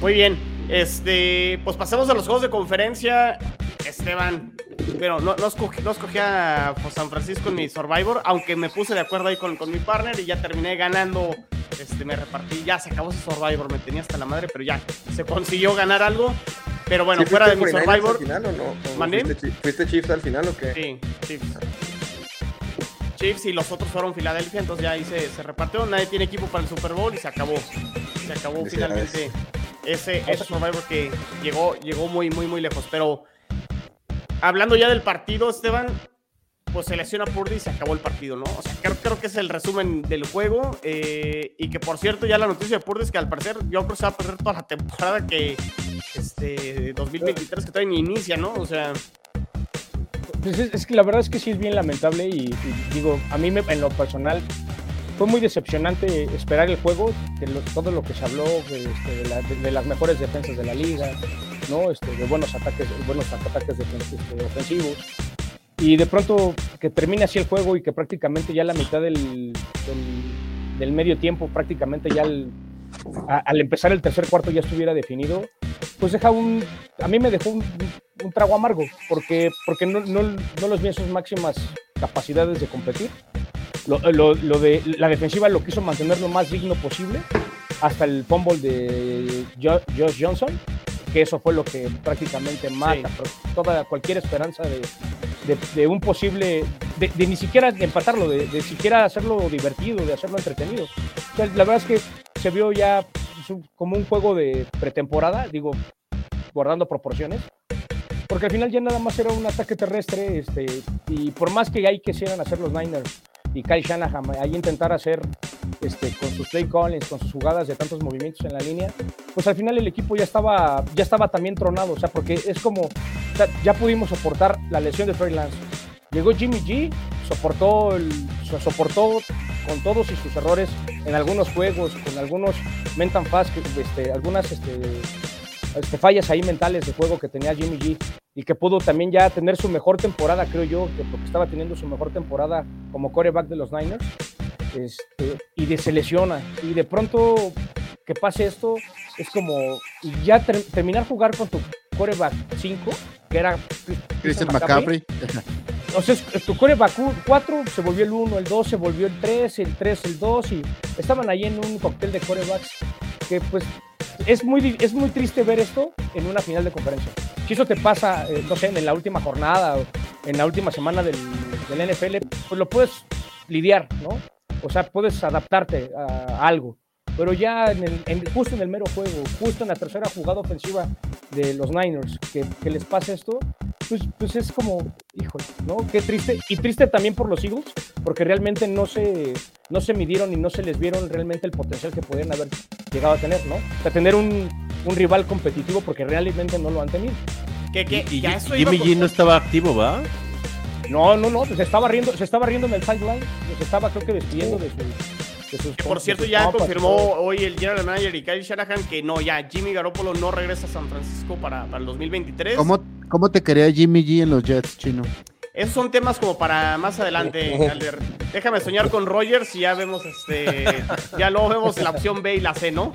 Muy bien. Este, pues pasemos a los juegos de conferencia. Esteban, pero no, no, escogí, no escogí a pues, San Francisco en mi Survivor, aunque me puse de acuerdo ahí con, con mi partner y ya terminé ganando. Este, me repartí, ya se acabó ese Survivor, me tenía hasta la madre, pero ya se consiguió ganar algo. Pero bueno, ¿Sí fuera de mi 49ers Survivor, al final o no? ¿O ¿Mandé? ¿Fuiste, Chi- ¿Fuiste Chiefs al final o qué? Sí, Chiefs. Chiefs y los otros fueron Filadelfia, entonces ya ahí se, se repartió. Nadie tiene equipo para el Super Bowl y se acabó. Se acabó finalmente ese, ese Survivor que llegó, llegó muy, muy, muy lejos. Pero hablando ya del partido, Esteban, pues se lesiona Purdy y se acabó el partido, ¿no? O sea, creo, creo que es el resumen del juego. eh, y que por cierto, ya la noticia de Purdy es que al parecer yo creo que se va a perder toda la temporada que este 2023 que todavía ni inicia, ¿no? O sea, Pues es, que la verdad es que sí es bien lamentable y, digo, a mí me- en lo personal fue muy decepcionante esperar el juego, de todo lo que se habló de, este, de la- de- de las mejores defensas de la liga, ¿no? Este, de buenos ataques, buenos ataques defen- ofensivos. Y de pronto que termine así el juego y que prácticamente ya la mitad del, del, medio tiempo, prácticamente ya al, empezar el tercer cuarto ya estuviera definido, pues deja un, a mí me dejó un, un trago amargo, porque, porque no, no, no los vi en sus máximas capacidades de competir. Lo, lo- de la defensiva lo quiso mantener lo más digno posible hasta el fumble de Jo- Josh Johnson, que eso fue lo que prácticamente mata toda cualquier esperanza de, de- de un posible, de, de ni siquiera empatarlo, de, siquiera hacerlo divertido, de hacerlo entretenido. O sea, la verdad es que se vio ya pues, como un juego de pretemporada, digo, guardando proporciones, porque al final ya nada más era un ataque terrestre, este, y por más que hay que quisieran hacer los Niners y Kyle Shanahan ahí intentar hacer este, con sus play callings, con sus jugadas de tantos movimientos en la línea, pues al final el equipo ya estaba, ya estaba también tronado, o sea, porque es como, ya pudimos soportar la lesión de Trey Lance. Llegó Jimmy G, soportó, el, so- soportó con todos y sus errores en algunos juegos, con algunos mental fast, este, algunas este, este, fallas ahí mentales de juego que tenía Jimmy G y que pudo también ya tener su mejor temporada, creo yo, que porque estaba teniendo su mejor temporada como coreback de los Niners, este, y de, se lesiona. Y de pronto que pase esto es como ya ter- terminar jugar con tu coreback 5, que era Christian McCaffrey. o sea, es- tu coreback 4 se volvió el 1, el 2 se volvió el 3, el 3 el 2 y estaban ahí en un cóctel de corebacks que pues es muy, es muy triste ver esto en una final de conferencia. Si eso te pasa, eh, no sé, en la última jornada o en la última semana del, del NFL, pues lo puedes lidiar, ¿no? O sea, puedes adaptarte a algo. Pero ya en el- en- justo en el mero juego, justo en la tercera jugada ofensiva de los Niners, que, que les pase esto, pues, pues es como, híjole, ¿no? Qué triste. Y triste también por los Eagles, porque realmente no se, no se midieron y no se les vieron realmente el potencial que podían haber llegado a tener, ¿no? O sea, tener un, un rival competitivo porque realmente no lo han tenido. que, que Y, y ya eso Jimmy G no estaba activo, ¿va? No, no, no, se estaba riendo, se estaba riendo en el sideline, se estaba creo que despidiendo de, su, Que por cierto ya confirmó hoy el general manager y Kyle Shanahan que no, ya Jimmy Garoppolo no regresa a San Francisco para, para el 2023. ¿Cómo, ¿Cómo te quería Jimmy G en los Jets, chino? Esos son temas como para más adelante, Alder. Déjame soñar con Rogers y ya vemos este. Ya luego vemos la opción B y la C, ¿no?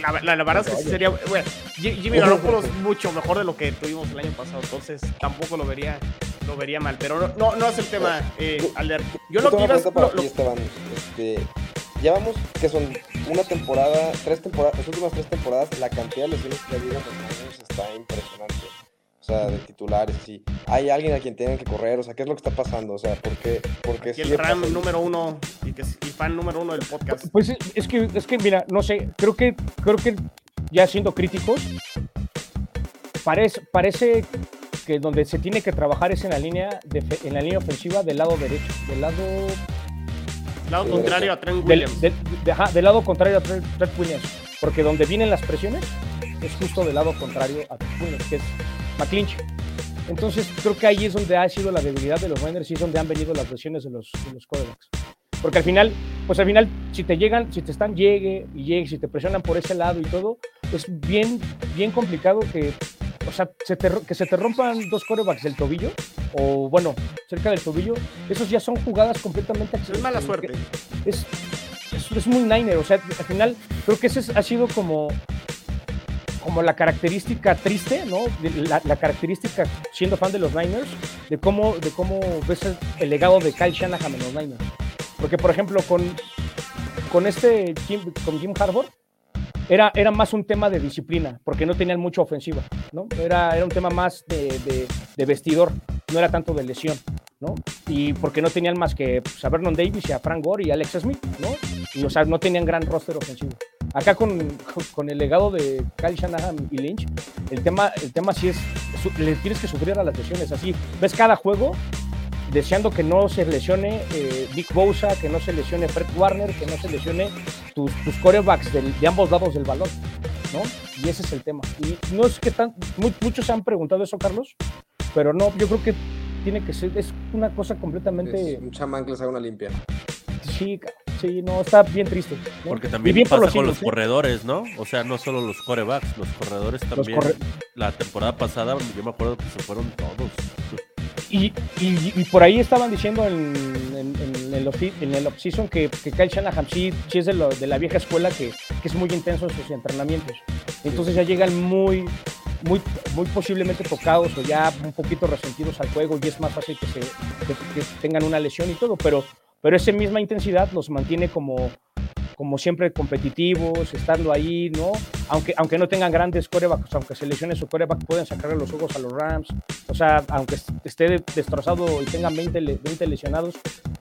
La, la- la verdad es que sí sería. Bueno, Jimmy Garoppolo es mucho mejor de lo que tuvimos el año pasado, entonces tampoco lo vería, lo vería mal. Pero no, no, no es el tema, eh, Alder. Yo lo tengo que iba es- pregunta para lo- lo- ti, Esteban. Este, llevamos que son una temporada, tres temporadas, las últimas tres temporadas, la cantidad de lesiones que ha habido en está impresionante. O sea, de titulares, sí. Hay alguien a quien tienen que correr, o sea, ¿qué es lo que está pasando? O sea, ¿por qué? Porque Y el RAM número uno y, que, y fan número uno del podcast. Pues es- es que, es que, mira, no sé, creo que, creo que ya siendo críticos, parece, parece que donde se tiene que trabajar es en la línea, de, en la línea ofensiva del lado derecho, del lado, Lado contrario a Trent del, Williams. del- de- ajá, del lado contrario a Trent, Trent Williams, porque donde vienen las presiones es justo del lado contrario a Trent Williams, que es McClinch. Entonces creo que ahí es donde ha sido la debilidad de los Niners y es donde han venido las lesiones de los, de los quarterbacks. Porque al final, pues al final, si te llegan, si te están llegue y llegue, si te presionan por ese lado y todo, es bien, bien complicado que, o sea, se te que se te rompan dos quarterbacks del tobillo, o bueno, cerca del tobillo, esos ya son jugadas completamente Es mala suerte. es, es, es muy Niner. O sea, al final creo que ese es- ha sido como, como la característica triste, ¿no? La, la característica, siendo fan de los Niners, de cómo, de cómo ves el, legado de Kyle Shanahan en los Niners. Porque, por ejemplo, con, con este Jim, con Jim Harbaugh, era, era más un tema de disciplina, porque no tenían mucha ofensiva, ¿no? Era, era un tema más de, de- de vestidor, no era tanto de lesión, ¿no? Y porque no tenían más que pues, a Vernon Davis y a Frank Gore y Alex Smith, ¿no? Y, o sea, no tenían gran roster ofensivo. Acá con, con el legado de Kyle Shanahan y Lynch, el tema, el tema sí es, le tienes que sufrir a las lesiones, así, ves cada juego deseando que no se lesione eh, Vic Bosa, que no se lesione Fred Warner, que no se lesione tus, tus corebacks del- de ambos lados del balón, ¿no? Y ese es el tema. Y no es que tan, mu- muchos se han preguntado eso, Carlos, pero no, yo creo que tiene que ser, es una cosa completamente, Es un chamán que les haga una limpia. sí, sí, no, está bien triste. ¿no? Porque también bien por pasa con los ¿eh? corredores, ¿no? O sea, no solo los corebacks, los corredores también. corre- La temporada pasada, yo me acuerdo que se fueron todos. Y, y- y por ahí estaban diciendo en, en, en el, en el off-season que, que Kyle Shanahan sí, sí es de, lo- de la vieja escuela que, que es muy intenso en sus entrenamientos. Entonces ya llegan muy, muy, muy posiblemente tocados o ya un poquito resentidos al juego y es más fácil que, se, que, que tengan una lesión y todo. Pero, pero esa misma intensidad los mantiene como, como siempre competitivos, estando ahí, ¿no? Aunque, aunque no tengan grandes corebacks, aunque se lesione su coreback, pueden sacarle los ojos a los Rams. O sea, aunque esté destrozado y tengan 20, le- 20 lesionados,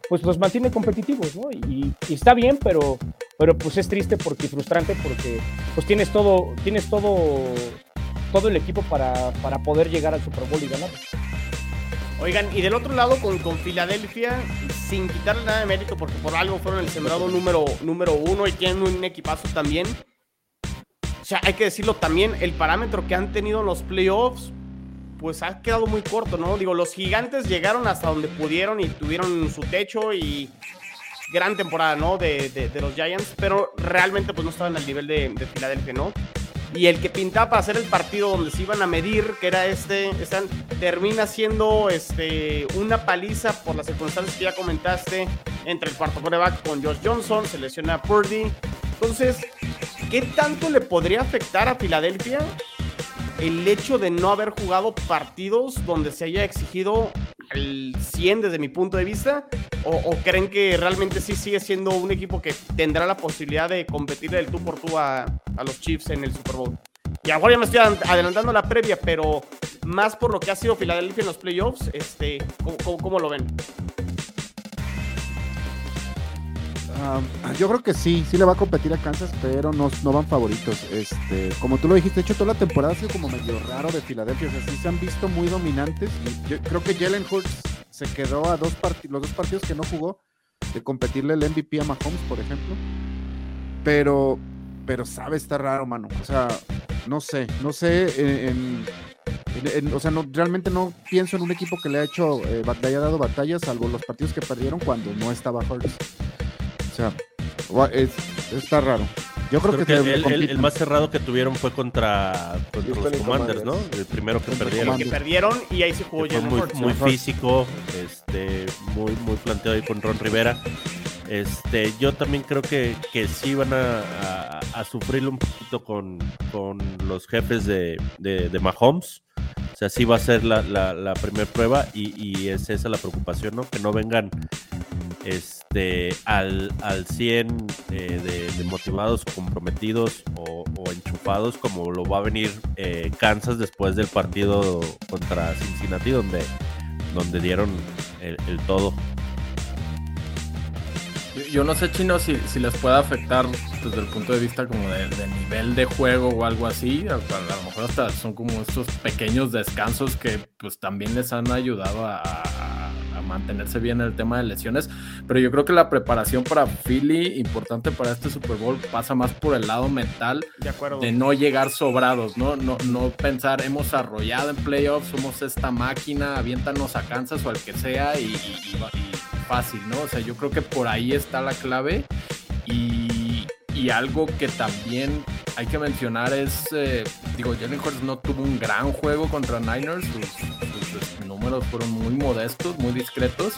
pues los mantiene competitivos, ¿no? Y, y está bien, pero, pero pues es triste porque frustrante porque pues tienes todo, tienes todo, todo el equipo para, para poder llegar al Super Bowl y ganar. Oigan, y del otro lado con, con Filadelfia, sin quitarle nada de mérito, porque por algo fueron el sembrado número, número uno y tienen un equipazo también. O sea, hay que decirlo también, el parámetro que han tenido en los playoffs, pues ha quedado muy corto, ¿no? Digo, los gigantes llegaron hasta donde pudieron y tuvieron su techo y gran temporada, ¿no? De, de- los Giants, pero realmente pues no estaban al nivel de Filadelfia, ¿no? Y el que pintaba para hacer el partido donde se iban a medir, que era este, están, termina siendo este, una paliza por las circunstancias que ya comentaste entre el cuarto coreback con Josh Johnson, se lesiona Purdy. Entonces, ¿qué tanto le podría afectar a Filadelfia el hecho de no haber jugado partidos donde se haya exigido el 100 desde mi punto de vista? ¿O, creen que realmente sí sigue siendo un equipo que tendrá la posibilidad de competir el tú por tú a, a los Chiefs en el Super Bowl? Y a lo mejor ya me estoy adelant- adelantando la previa, pero más por lo que ha sido Filadelfia en los playoffs, este, ¿cómo, cómo- cómo lo ven? Ah, yo creo que sí, sí le va a competir a Kansas, pero no, no van favoritos. Este, como tú lo dijiste, de hecho toda la temporada ha sido como medio raro de Filadelfia. O sea, sí se han visto muy dominantes. Yo creo que Jalen Hurts se quedó a dos los dos partidos que no jugó de competirle el MVP a Mahomes, por ejemplo. Pero, pero sabe, está raro, mano. O sea, no sé, no sé. eh, o sea, no, realmente no pienso en un equipo que le ha hecho, eh, bat- le haya dado batallas, salvo los partidos que perdieron cuando no estaba Hurts. O sea, es- está raro. Yo creo, Creo que, que el, el- el más cerrado que tuvieron fue contra, los Commanders, ¿no? El primero que Contra perdieron. Que perdieron y ahí se jugó Jalen muy, muy físico, este, muy, muy planteado ahí con Ron Rivera. Este, yo también creo que, que sí van a, a, a sufrirlo un poquito con, con los jefes de, de, de Mahomes. O sea, sí va a ser la, la, la primera prueba y, y es esa la preocupación, ¿no? Que no vengan este, al, al 100 eh, de, de motivados, comprometidos o, enchufados, como lo va a venir eh, Kansas después del partido contra Cincinnati, donde, donde dieron el, todo. Yo, no sé, Chino, si, si les puede afectar desde el punto de vista como de, nivel de juego o algo así. A, lo mejor hasta son como estos pequeños descansos que pues también les han ayudado a mantenerse bien en el tema de lesiones. Pero yo creo que la preparación para Philly, importante para este Super Bowl, pasa más por el lado mental De acuerdo. de no llegar sobrados, ¿no? No, no pensar, hemos arrollado en playoffs, somos esta máquina, aviéntanos a Kansas o al que sea y, y- y fácil, ¿no? O sea, yo creo que por ahí está la clave y, y algo que también hay que mencionar es, eh, digo, Jalen Hurts no tuvo un gran juego contra Niners, sus, sus, números fueron muy modestos, muy discretos.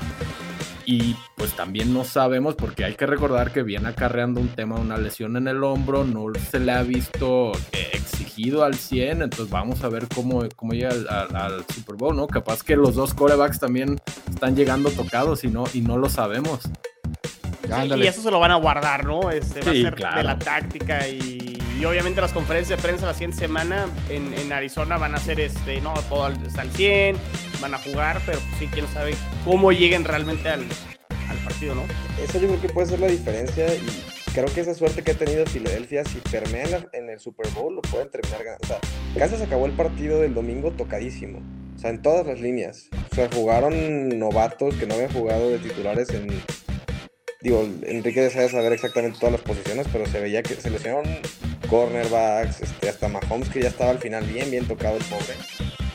Y pues también no sabemos, porque hay que recordar que viene acarreando un tema, una lesión en el hombro, no se le ha visto eh, exigido al 100, entonces vamos a ver cómo, cómo llega al, al- al Super Bowl, ¿no? Capaz que los dos corebacks también están llegando tocados y no, y no lo sabemos. Y eso se lo van a guardar, ¿no? Este, va Sí, a ser claro. de la táctica y, y obviamente las conferencias de prensa la siguiente semana en, en Arizona van a ser, este, no, todo al, al 100, van a jugar, pero sí, quién sabe cómo lleguen realmente al, al partido, ¿no? Eso yo creo que puede ser la diferencia y creo que esa suerte que ha tenido Filadelfia, si permea en el Super Bowl, lo pueden terminar ganando. O sea, Kansas acabó el partido del domingo tocadísimo. O sea, en todas las líneas. O sea, jugaron novatos que no habían jugado de titulares en... Digo, Enrique desea saber exactamente todas las posiciones, pero se veía que se lesionaron cornerbacks, este, hasta Mahomes que ya estaba al final bien, bien tocado el pobre.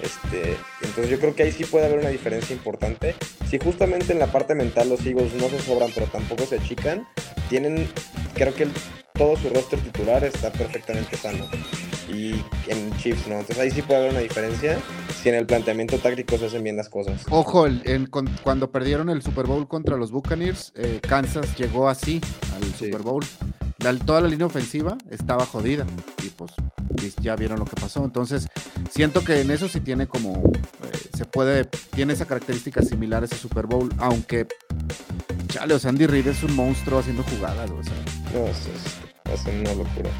Este, entonces yo creo que ahí sí puede haber una diferencia importante. Si justamente en la parte mental los Eagles no se sobran, pero tampoco se achican, tienen, creo que el- todo su roster titular está perfectamente sano. Y en Chiefs, ¿no? Entonces ahí sí puede haber una diferencia si en el planteamiento táctico se hacen bien las cosas. Ojo, el- cuando perdieron el Super Bowl contra los Buccaneers, eh, Kansas llegó así al Sí. Super Bowl. La- toda la línea ofensiva estaba jodida y pues ya vieron lo que pasó. Entonces, siento que en eso sí tiene como, eh, se puede, tiene esa característica similar a ese Super Bowl, aunque, chale, o sea, Andy Reid es un monstruo haciendo jugadas, o sea. No, es, es- ser una locura.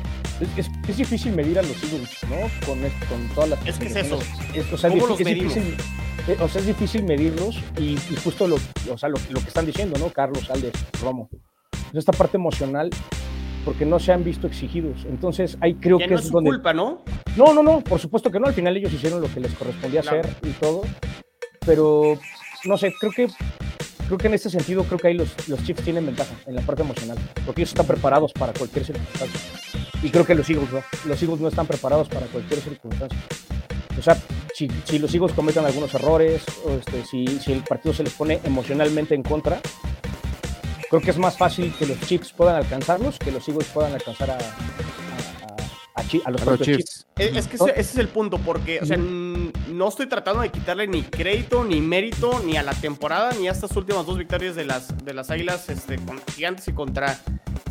Es, es- es difícil medir a los Eagles, ¿no? Con, con todas las. Es que es eso. Es, o sea, ¿Cómo difí- los es medimos? difícil, eh, o sea, es difícil medirlos y, y justo lo, o sea, lo, lo que están diciendo, ¿no? Carlos, Aldes, Romo. Esta parte emocional, porque no se han visto exigidos. Entonces, ahí creo Ya que no es es su donde. culpa, ¿no? No, no, no, por supuesto que no. Al final ellos hicieron lo que les correspondía Claro. hacer y todo. Pero, no sé, creo que creo que en este sentido, creo que ahí los, los Chiefs tienen ventaja en la parte emocional. Porque ellos están preparados para cualquier circunstancia. Y creo que los Eagles no. Los Eagles no están preparados para cualquier circunstancia. O sea, si, si los Eagles cometen algunos errores, o este, si, si el partido se les pone emocionalmente en contra, creo que es más fácil que los Chiefs puedan alcanzarlos que los Eagles puedan alcanzar a, a, a- a Chi- los A los Chiefs. Chiefs. Es, es que ese, ese es el punto, porque, o sea, no estoy tratando de quitarle ni crédito, ni mérito, ni a la temporada, ni a estas últimas dos victorias de las, de las Águilas este, contra Gigantes y contra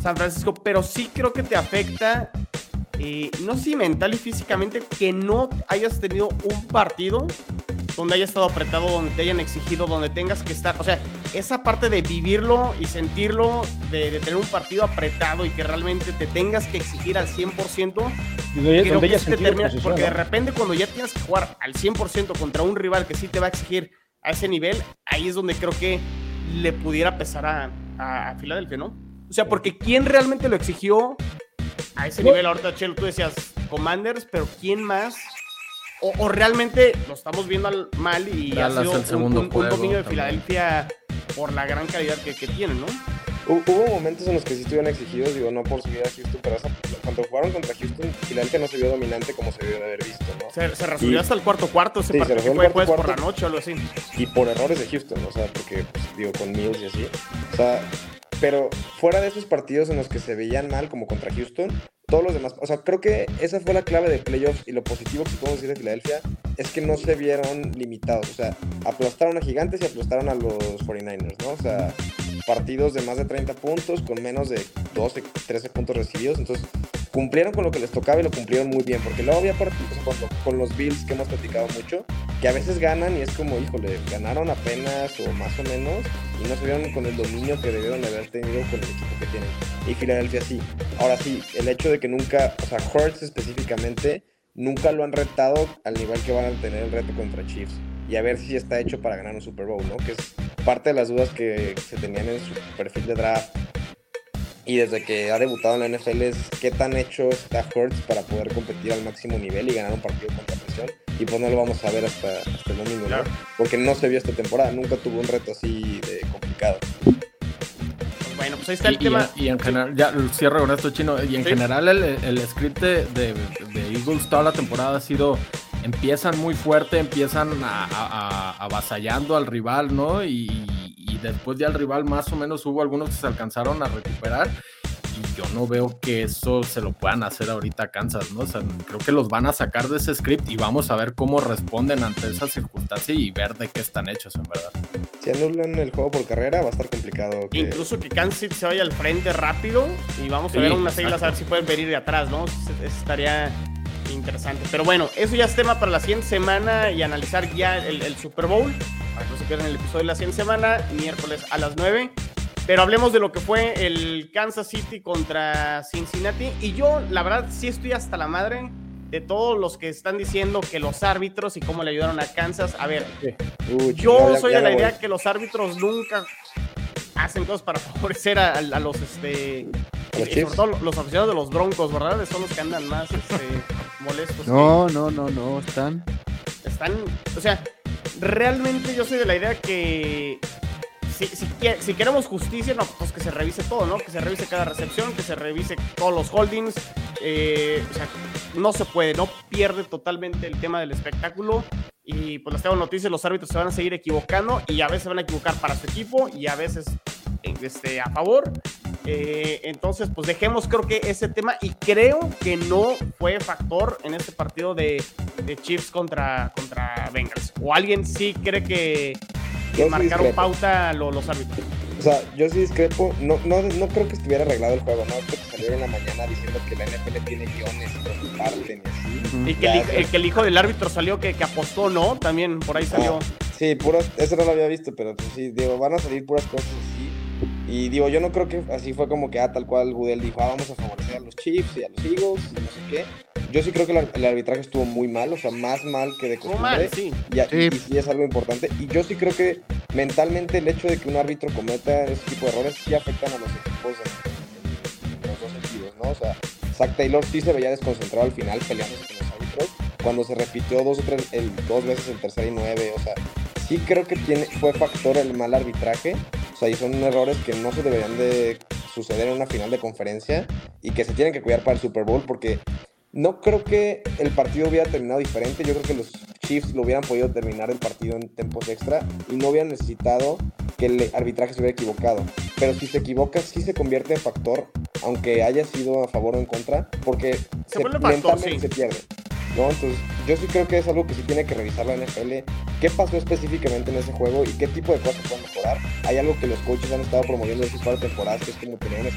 San Francisco, pero sí creo que te afecta, eh, no sé si mental y físicamente, que no hayas tenido un partido donde haya estado apretado, donde te hayan exigido, donde tengas que estar, o sea, esa parte de vivirlo y sentirlo, de, de tener un partido apretado y que realmente te tengas que exigir al 100%, Y donde- creo donde que te termina- porque de repente cuando ya tienes que jugar al 100% contra un rival que sí te va a exigir a ese nivel, ahí es donde creo que le pudiera pesar a, a, a Filadelfia, ¿no? O sea, porque ¿quién realmente lo exigió a ese No. nivel? Ahorita, Chelo, tú decías Commanders, pero ¿quién más? O, o realmente lo estamos viendo al- mal y ha Dallas sido el un, segundo un- dominio de. Filadelfia por la gran calidad que, que tienen, ¿no? Hu- Hubo momentos en los que sí estuvieron exigidos, digo, no por subir a Houston, pero esa- cuando jugaron contra Houston, Filadelfia no se vio dominante como se debió de haber visto, ¿no? Se, se resumió Y- hasta el cuarto cuarto ese Sí, se fue el jueves cuarto por la cuarto. noche o algo así. y por errores de Houston, o sea, porque, pues, digo, con Mills y así. O sea, pero fuera de esos partidos en los que se veían mal, como contra Houston, todos los demás, o sea, creo que esa fue la clave de playoffs y lo positivo que podemos decir de Filadelfia es que no se vieron limitados, o sea, aplastaron a Gigantes y aplastaron a los 49ers, ¿no? O sea, partidos de más de 30 puntos con menos de 12, 13 puntos recibidos, entonces cumplieron con lo que les tocaba y lo cumplieron muy bien, porque luego había partidos con los Bills que hemos platicado mucho, que a veces ganan y es como, híjole, ganaron apenas o más o menos y no se vieron con el dominio que debieron haber tenido con el equipo que tienen. Y Filadelfia sí. Ahora sí, el hecho de que nunca, o sea, Hurts específicamente, nunca lo han retado al nivel que van a tener el reto contra Chiefs. Y a ver si está hecho para ganar un Super Bowl, ¿no? Que es parte de las dudas que se tenían en su perfil de draft y desde que ha debutado en la NFL es qué tan hecho está Hurts para poder competir al máximo nivel y ganar un partido contra presión. Y pues no lo vamos a ver hasta, hasta el domingo, ¿no? Porque no se vio esta temporada, nunca tuvo un reto así de complicado. Bueno, pues ahí está el y, tema. Y, en general, ya cierro con esto chino, y en Sí. general el, el script de, de- de Eagles toda la temporada ha sido, empiezan muy fuerte, empiezan a, a- a- avasallando al rival, ¿no? Y, y después ya el rival más o menos hubo algunos que se alcanzaron a recuperar. Y yo no veo que eso se lo puedan hacer ahorita a Kansas, ¿no? O sea, creo que los van a sacar de ese script y vamos a ver cómo responden ante esa circunstancia y ver de qué están hechos, en verdad. Si anulan el juego por carrera va a estar complicado. que- Incluso que Kansas City se vaya al frente rápido y vamos a Sí, ver unas exacto. siglas a ver si pueden venir de atrás, ¿no? Estaría interesante. Pero bueno, eso ya es tema para la siguiente semana y analizar ya el, el Super Bowl. Para que no se pierdan el episodio de la siguiente semana, miércoles a las 9. Pero hablemos de lo que fue el Kansas City contra Cincinnati. Y yo, la verdad, sí estoy hasta la madre de todos los que están diciendo que los árbitros y cómo le ayudaron a Kansas. A ver, Uy, yo ya- soy ya de la idea voy. que los árbitros nunca hacen cosas para favorecer a, a- a los este ¿A los Chiefs? sobre todo los aficionados de los Broncos, ¿verdad? Son los que andan más este, molestos. No, no, no, no, están. Están, o sea, realmente yo soy de la idea que si, si, si queremos justicia, no, pues que se revise todo, ¿no? Que se revise cada recepción, que se revise todos los holdings. Eh, o sea, no se puede, no pierde totalmente el tema del espectáculo. Y pues les tengo noticias, los árbitros se van a seguir equivocando y a veces se van a equivocar para su equipo y a veces este, a favor. Eh, entonces, pues dejemos creo que ese tema y creo que no fue factor en este partido de, de Chiefs contra, contra Bengals. ¿O alguien sí cree que, que marcaron pauta lo- los árbitros? O sea, yo sí discrepo. No, no, no creo que estuviera arreglado el juego, ¿no? Esto que salió en la mañana diciendo que la NFL tiene guiones y parten y así. Y que el, que el hijo del árbitro salió que, que apostó, ¿no? También por ahí salió. Ah, sí, puras, eso no lo había visto, pero pues sí, digo, van a salir puras cosas. Y digo, yo no creo que así fue como que, ah, tal cual Gudel dijo, ah, vamos a favorecer a los Chiefs y a los Eagles y no sé qué. Yo sí creo que el, ar- el arbitraje estuvo muy mal, o sea, más mal que de costumbre. mal, sí. Y, Sí. y sí es algo importante. Y yo sí creo que mentalmente el hecho de que un árbitro cometa ese tipo de errores sí afectan a los equipos en, en- en los dos sentidos, ¿no? O sea, Zach Taylor sí se veía desconcentrado al final peleándose con los árbitros. Cuando se repitió dos o tres, el, dos veces el tercera y nueve, o sea, sí creo que tiene, fue factor el mal arbitraje. O sea, y son errores que no se deberían de suceder en una final de conferencia y que se tienen que cuidar para el Super Bowl porque no creo que el partido hubiera terminado diferente. Yo creo que los Chiefs lo hubieran podido terminar el partido en tiempos extra y no hubieran necesitado que el arbitraje se hubiera equivocado. Pero si se equivoca, sí se convierte en factor, aunque haya sido a favor o en contra, porque Se factor, mentalmente sí. se pierde. ¿No? Entonces, yo sí creo que es algo que sí tiene que revisar la NFL. ¿Qué pasó específicamente en ese juego y qué tipo de cosas pueden mejorar? Hay algo que los coaches han estado promoviendo desde de temporadas, que es como tener el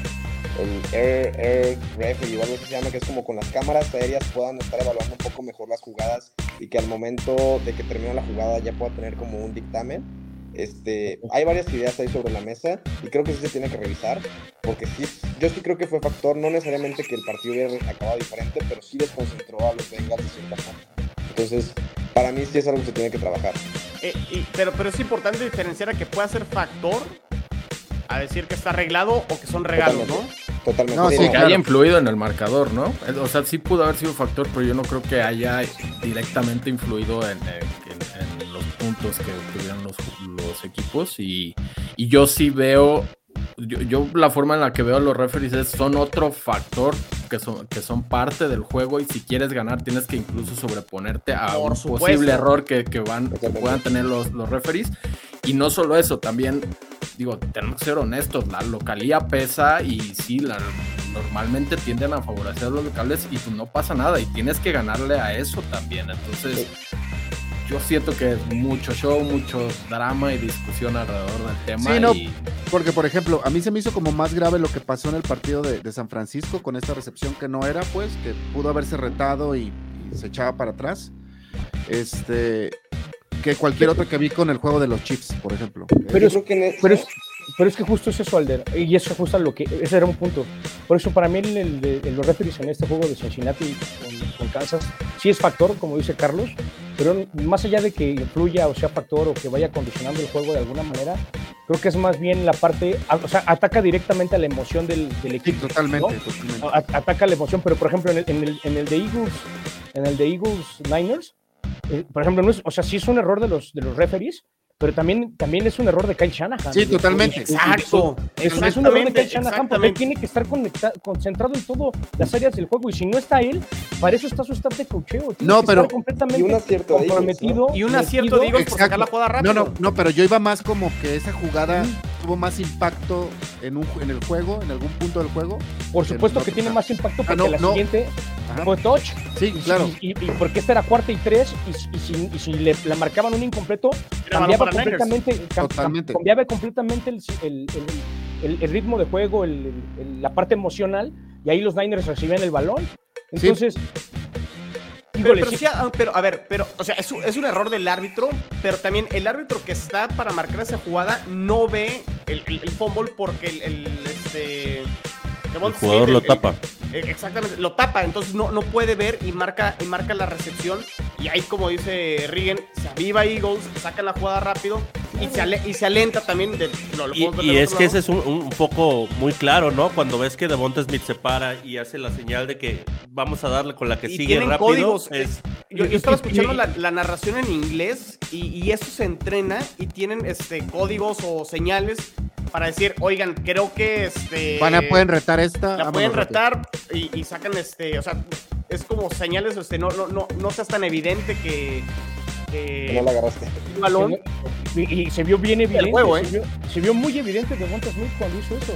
Air, air Referee o algo así se llama, que es como con las cámaras aéreas puedan estar evaluando un poco mejor las jugadas y que al momento de que termine la jugada ya pueda tener como un dictamen. Este, hay varias ideas ahí sobre la mesa y creo que sí se tiene que revisar porque sí, yo sí creo que fue factor, no necesariamente que el partido hubiera acabado diferente, pero sí desconcentró a los Bengals de cierta forma. Entonces, para mí sí es algo que se tiene que trabajar. Eh, y- pero, pero es importante diferenciar a que pueda ser factor a decir que está arreglado o que son regalos, ¿no? Totalmente. No, sí, que claro. haya influido en el marcador, ¿no? O sea, sí pudo haber sido factor, pero yo no creo que haya directamente influido en, eh, en- en puntos que tuvieron los, los equipos. Y, y yo sí veo, yo, yo la forma en la que veo a los referees es, son otro factor que son, que son parte del juego y si quieres ganar tienes que incluso sobreponerte a Por un supuesto. posible error que, que van, que puedan tener los, los referees. Y no solo eso, también digo, tenemos que ser honestos, la localía pesa y sí, la- normalmente tienden a favorecer a los locales y pues no pasa nada y tienes que ganarle a eso también. Entonces, yo siento que es mucho show, mucho drama y discusión alrededor del tema. Sí, no. y- Porque, por ejemplo, a mí se me hizo como más grave lo que pasó en el partido de, de San Francisco con esta recepción que no era, pues, que pudo haberse retado y, y se echaba para atrás. Este, que cualquier otro que vi con el juego de los chips, por ejemplo. Pero Yo es, creo que en ese- pero, es, pero es que justo es eso, Alder. Y eso justo lo que. Ese era un punto. Por eso, para mí, el, el el- los referees en este juego de Cincinnati con, con Kansas sí es factor, como dice Carlos. Pero más allá de que influya o sea factor o que vaya condicionando el juego de alguna manera, creo que es más bien la parte. O sea, ataca directamente a la emoción del, del Sí, equipo. totalmente, ¿no? totalmente. A- ataca la emoción, pero por ejemplo en el, en el, en el de Eagles, en el de Eagles Niners, eh, por ejemplo, no es, o sea, sí es un error de los de los referees, pero también, también es un error de Kyle Shanahan. Sí, totalmente. Exacto. Es, es un error de Kyle Shanahan porque tiene que estar conecta- concentrado en todo las áreas del juego y si no está él, para eso está su staff de cocheo. Tiene No, que pero- estar completamente Y un acierto comprometido. Y un acierto de Eagles por sacar la jugada rápido. No, no, no, pero yo iba más como que esa jugada tuvo más impacto en, un, en el juego, en algún punto del juego. Por supuesto que tiene ah, más impacto porque no, la no. siguiente Ajá. fue touch. Sí, claro. y, y- y porque esta era cuarta y tres, y, si- y si, y si le, la marcaban un incompleto, cambiaba completamente, Totalmente. cambiaba completamente el, el- el- el- el ritmo de juego, el- el- la parte emocional, y ahí los Niners recibían el balón. Entonces, Pero, pero sí, ah, pero, a ver, pero, o sea, es un, es un error del árbitro, pero también el árbitro que está para marcar esa jugada no ve el, el, el fumble porque el, el, este... El jugador lo tapa. eh, exactamente, lo tapa, entonces no, no puede ver y marca, y marca la recepción. Y ahí, como dice Rigen, se aviva Eagles, saca la jugada rápido y se, ale- y se alenta también. De, lo Y, y es que lado. ese es un, un poco muy claro, ¿no? Cuando ves que Devonta Smith se para y hace la señal de que vamos a darle con la que Y sigue rápido. códigos. es- Yo, yo estaba escuchando la, la narración en inglés y, y eso se entrena y tienen este códigos o señales para decir, oigan, creo que este Van a, pueden retar esta. la pueden retar y, y sacan este, o sea, es como señales, este, no, no, no, no seas tan evidente que, Que no la agarraste. el balón. y, y se vio bien evidente, juego, ¿eh? se, vio, se vio muy evidente de Monta Smith cuando hizo eso.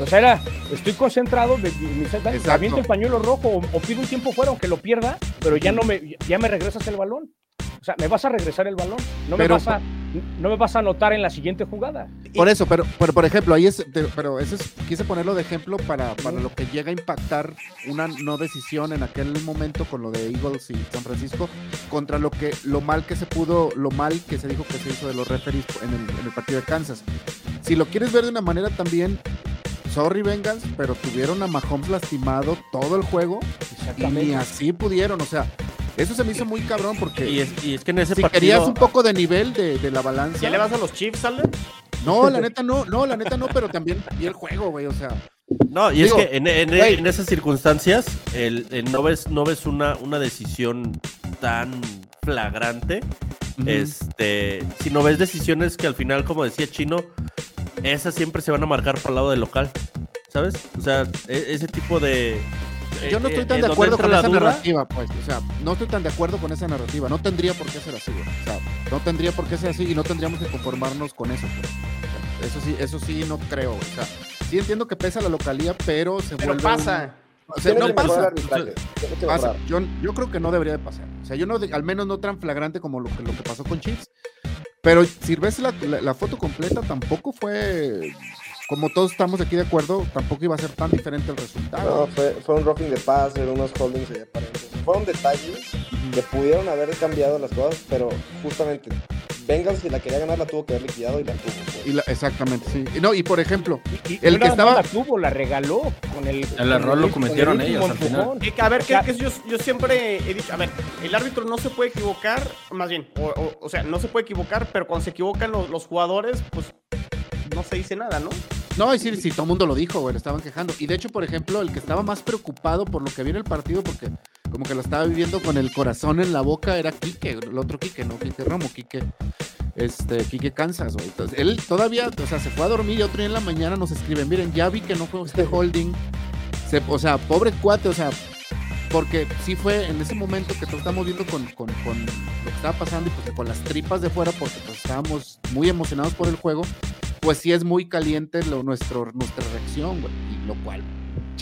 O sea, era, estoy concentrado, de, aviento el pañuelo rojo o, o pido un tiempo fuera aunque lo pierda, pero ya no me, ya me regresas el balón. O sea, me vas a regresar el balón. No, Pero- me, vas a, no me vas a anotar en la siguiente jugada. Por eso, pero, pero por ejemplo, ahí es, pero eso es, quise ponerlo de ejemplo para, para lo que llega a impactar una no decisión en aquel momento con lo de Eagles y San Francisco contra lo que lo mal que se pudo, lo mal que se dijo que se hizo de los referees en el, en el partido de Kansas. Si lo quieres ver de una manera también, sorry Bengals, pero tuvieron a Mahomes lastimado todo el juego y ni así pudieron, o sea, eso se me hizo muy cabrón porque y, es, y es que en ese si partido. querías un poco de nivel de, de la balanza. ¿Ya le vas a los Chiefs, Alden? No, la neta no, no, la neta no, pero también vi el juego, güey, o sea. No, y Digo, es que en, en- esas circunstancias el, el no ves, no ves una, una decisión tan flagrante. Este, si no ves decisiones que al final, como decía Chino, esas siempre se van a marcar para el lado del local. ¿Sabes? O sea, e- ese tipo de. Yo no eh, estoy eh, tan de donde acuerdo con esa duda, narrativa, pues. O sea, no estoy tan de acuerdo con esa narrativa. No tendría por qué ser así, güey. O sea, no tendría por qué ser así y no tendríamos que conformarnos con eso, pues. O sea, eso sí, eso sí no creo, güey. O sea, sí entiendo que pesa la localía, pero se Pero vuelve. pasa. un- o sea, no pasa. Pasa. Yo, yo creo que no debería de pasar. O sea, yo no, de- al menos no tan flagrante como lo que, lo que pasó con Chiefs. Pero si ves la, la- la foto completa, tampoco fue, como todos estamos aquí de acuerdo, tampoco iba a ser tan diferente el resultado. No, fue, fue un roughing de pase, unos holdings ahí aparentes. Fueron detalles que pudieron haber cambiado las cosas, pero justamente Bengals si la quería ganar la tuvo que haber liquidado y la tuvo. pues. Y la- exactamente, sí. Y No, y por ejemplo, Y- y El que estaba- la tuvo, la regaló con el. con error lo cometieron el ellos al final. empujón. Que- que, a ver, O sea, que, que yo, yo siempre he dicho, a ver, el árbitro no se puede equivocar, más bien, o, o- o sea, no se puede equivocar, pero cuando se equivocan los, los jugadores, pues no se dice nada, ¿no? No, sí, sí, todo el mundo lo dijo, güey, lo estaban quejando. Y de hecho, por ejemplo, el que estaba más preocupado por lo que viene el partido, porque como que lo estaba viviendo con el corazón en la boca, era Quique, el otro Quique, no Quique Ramo, Quique, este, Quique Kansas, güey. Entonces, él todavía, o sea, se fue a dormir y otro día en la mañana nos escriben, miren, ya vi que no fue este holding. Se- o sea, pobre cuate, o sea, porque sí fue en ese momento que todos estamos viendo con, con- con lo que estaba pasando y pues con las tripas de fuera, porque pues estábamos muy emocionados por el juego, pues sí es muy caliente lo, nuestro, nuestra reacción, güey, y lo cual,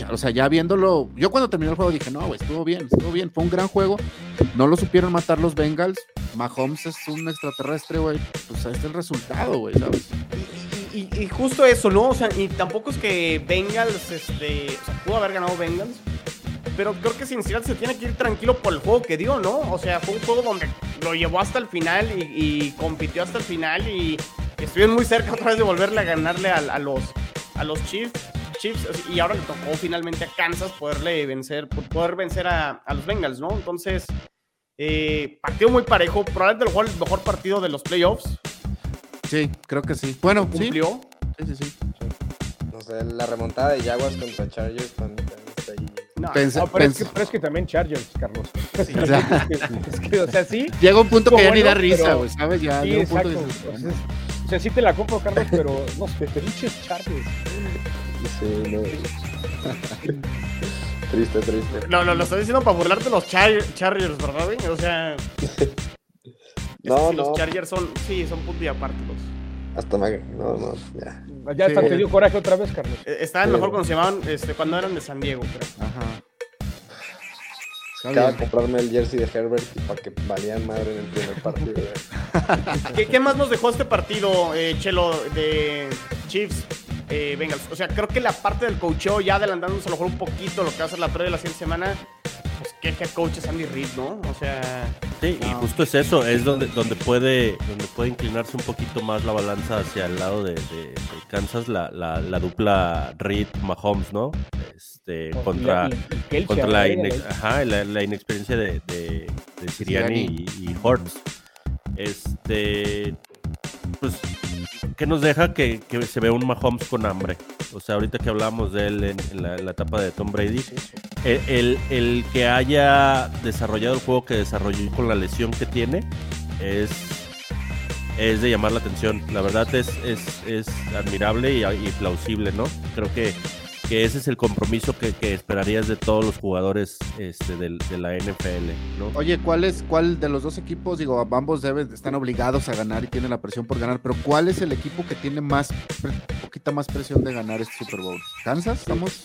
o sea, ya viéndolo, yo cuando terminó el juego dije, no, güey, estuvo bien, estuvo bien, fue un gran juego, no lo supieron matar los Bengals, Mahomes es un extraterrestre, güey, pues ahí está el resultado, güey, ¿sabes? Y, y- y- justo eso, ¿no? O sea, y tampoco es que Bengals, este, o sea, pudo haber ganado Bengals, pero creo que Cincinnati se tiene que ir tranquilo por el juego que dio, ¿no? O sea, fue un juego donde lo llevó hasta el final y compitió hasta el final y estuvieron muy cerca otra vez de volverle a ganarle a, a los, a los Chiefs. Chiefs y ahora le tocó finalmente a Kansas poderle vencer, poder vencer a, a los Bengals, ¿no? Entonces, eh, partido muy parejo, probablemente el mejor, el mejor partido de los playoffs. Sí, creo que sí. Bueno. Cumplió. Sí, sí, sí. No sé, la remontada de Jaguars contra Chargers también, también está ahí. No, Pensé- No, pero, es que, pensé- pero es que también Chargers, Carlos. sí. O sea, es que, o sea, sí. llega un punto que ya ni da risa, güey, ¿sabes? Ya Sí, llega un punto exacto. O sea, sí te la compro, Carlos, pero no sé, pinches Chargers. Sí, no. triste, triste. No, no, lo estoy diciendo para burlarte los Char- Chargers, ¿verdad? güey? O sea, No, sí, los no. Chargers son, sí, son punto y aparte los. Hasta me. No, no, ya. Ya hasta Sí. te dio coraje otra vez, Carlos. Eh, Estaban Sí. mejor cuando se llamaban, este, cuando eran de San Diego, creo. Ajá. Acaba de comprarme el jersey de Herbert para que valían madre en el primer partido. ¿Qué, qué más nos dejó este partido, eh, Chelo, de Chiefs? Eh, Bengals? O sea, creo que la parte del coacheo, ya adelantándose a lo mejor un poquito lo que va a ser la previa de la siguiente semana, pues qué head coach es Andy Reid, ¿no? O sea, Sí, y justo es eso, es donde, donde, puede, donde puede inclinarse un poquito más la balanza hacia el lado de, de- de Kansas, la, la, la dupla Reed-Mahomes, ¿no? Este, contra, Y- y- y Kelsey contra la, inex- ajá, la, la inexperiencia de, de, de Siriani y, y Hortz. Este, pues, ¿qué nos deja que, que se ve un Mahomes con hambre? O sea, ahorita que hablábamos de él en, en la, en la etapa de Tom Brady, el, el- el que haya desarrollado el juego que desarrolló con la lesión que tiene es, es de llamar la atención. La verdad es, es, es admirable y, y plausible, ¿no? Creo que, que ese es el compromiso que, que esperarías de todos los jugadores este, del- de, la NFL, ¿no? Oye, ¿cuál es cuál de los dos equipos? Digo, ambos deben, están obligados a ganar y tienen la presión por ganar, pero ¿cuál es el equipo que tiene más, poquita más presión de ganar este Super Bowl? ¿Kansas? ¿Estamos?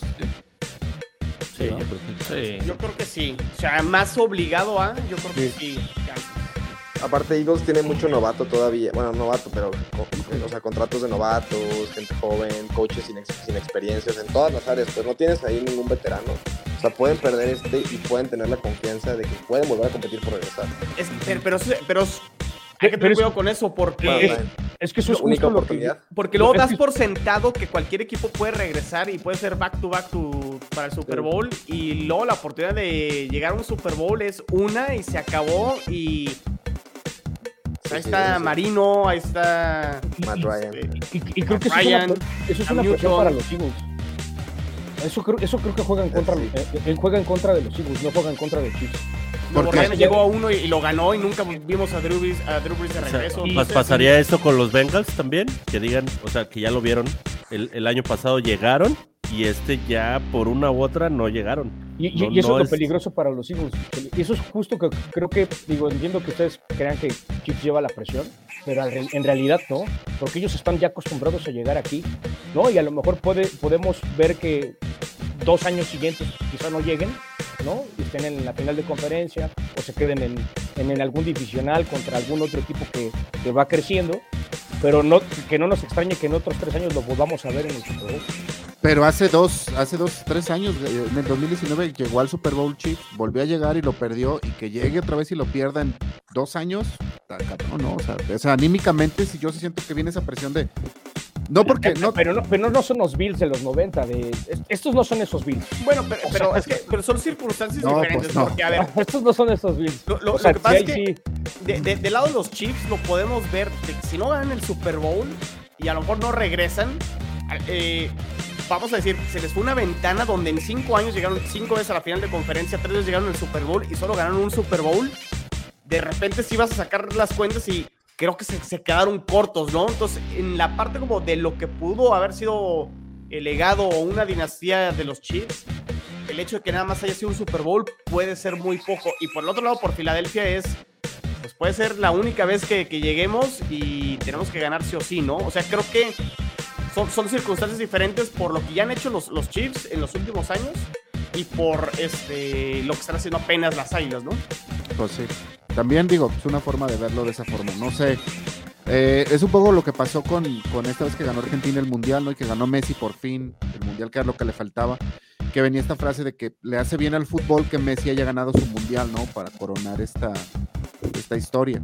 Sí, yo creo que- Sí. yo creo que sí. O sea, más obligado a, yo creo que sí. Aparte, Eagles tiene mucho novato todavía. Bueno, novato, pero co- o sea, contratos de novatos, gente joven, coaches sin, ex- sin experiencias en todas las áreas. Pues no tienes ahí ningún veterano. O sea, pueden perder este y pueden tener la confianza de que pueden volver a competir por regresar. Es- pero, pero, pero hay que Pero tener es- cuidado con eso porque... Bueno, es- Es que eso es única justo lo que, oportunidad. Porque luego das por sentado que cualquier equipo puede regresar y puede ser back to back to- para el Super Sí. Bowl. Y luego la oportunidad de llegar a un Super Bowl es una y se acabó. Y ahí está. Marino, ahí está. Matt Ryan. Y, y creo que eso es una, eso es Cam una presión Newton. para los Eagles. Eso creo, eso creo que juega en contra, Sí. eh, él juega en contra de los Eagles, no juega en contra de Chiefs. Porque- Ryan llegó a uno y, y lo ganó y nunca vimos a Drew Brees, a Drew Brees de O sea, regreso. Entonces, ¿Pasaría eso con los Bengals también? Que digan, o sea, que ya lo vieron. El, el año pasado llegaron y este ya por una u otra no llegaron. Y, y- No- y eso no es lo peligroso para los Eagles. Y eso es justo que creo que, digo, entiendo que ustedes crean que Chiefs lleva la presión, pero en realidad no, porque ellos están ya acostumbrados a llegar aquí, ¿no? Y a lo mejor puede, podemos ver que dos años siguientes quizá no lleguen, ¿no? Y estén en la final de conferencia o se queden en, en, en algún divisional contra algún otro equipo que, que va creciendo, pero no, que no nos extrañe que en otros tres años lo volvamos a ver en el Super Bowl. Pero hace dos, hace dos, tres años, eh, en el 2019 llegó al Super Bowl Chiefs, volvió a llegar y lo perdió, y que llegue otra vez y lo pierda en dos años, cabrón, ¿no? O sea, o sea, anímicamente sí yo sí siento que viene esa presión de... No porque no... Pero no, pero no son los Bills de los 90, de, es- estos no son esos Bills. Bueno, pero, pero es que pero son circunstancias No, diferentes. pues no. Porque, a ver, Estos no son esos Bills. Lo- lo- O sea, lo que pasa sí, es que- sí. de- de- del lado de los Chiefs lo podemos ver de que si no ganan el Super Bowl y a lo mejor no regresan, eh, vamos a decir, se les fue una ventana donde en cinco años llegaron cinco veces a la final de conferencia, tres veces llegaron al Super Bowl y solo ganaron un Super Bowl. De repente sí vas a sacar las cuentas y creo que se, quedaron cortos, ¿no? Entonces, en la parte como de lo que pudo haber sido el legado o una dinastía de los Chiefs, el hecho de que nada más haya sido un Super Bowl puede ser muy poco. Y por el otro lado, por Filadelfia es, pues puede ser la única vez que, que lleguemos y tenemos que ganar sí o sí, ¿no? O sea, creo que son, son circunstancias diferentes por lo que ya han hecho los, los Chiefs en los últimos años y por este lo que están haciendo apenas las Águilas, ¿no? Pues sí. También digo, es una forma de verlo de esa forma. No sé. Eh, es un poco lo que pasó con, con esta vez que ganó Argentina el Mundial, ¿no? Y que ganó Messi por fin el Mundial, que era lo que le faltaba. Que venía esta frase de que le hace bien al fútbol que Messi haya ganado su mundial, ¿no? Para coronar esta, esta historia.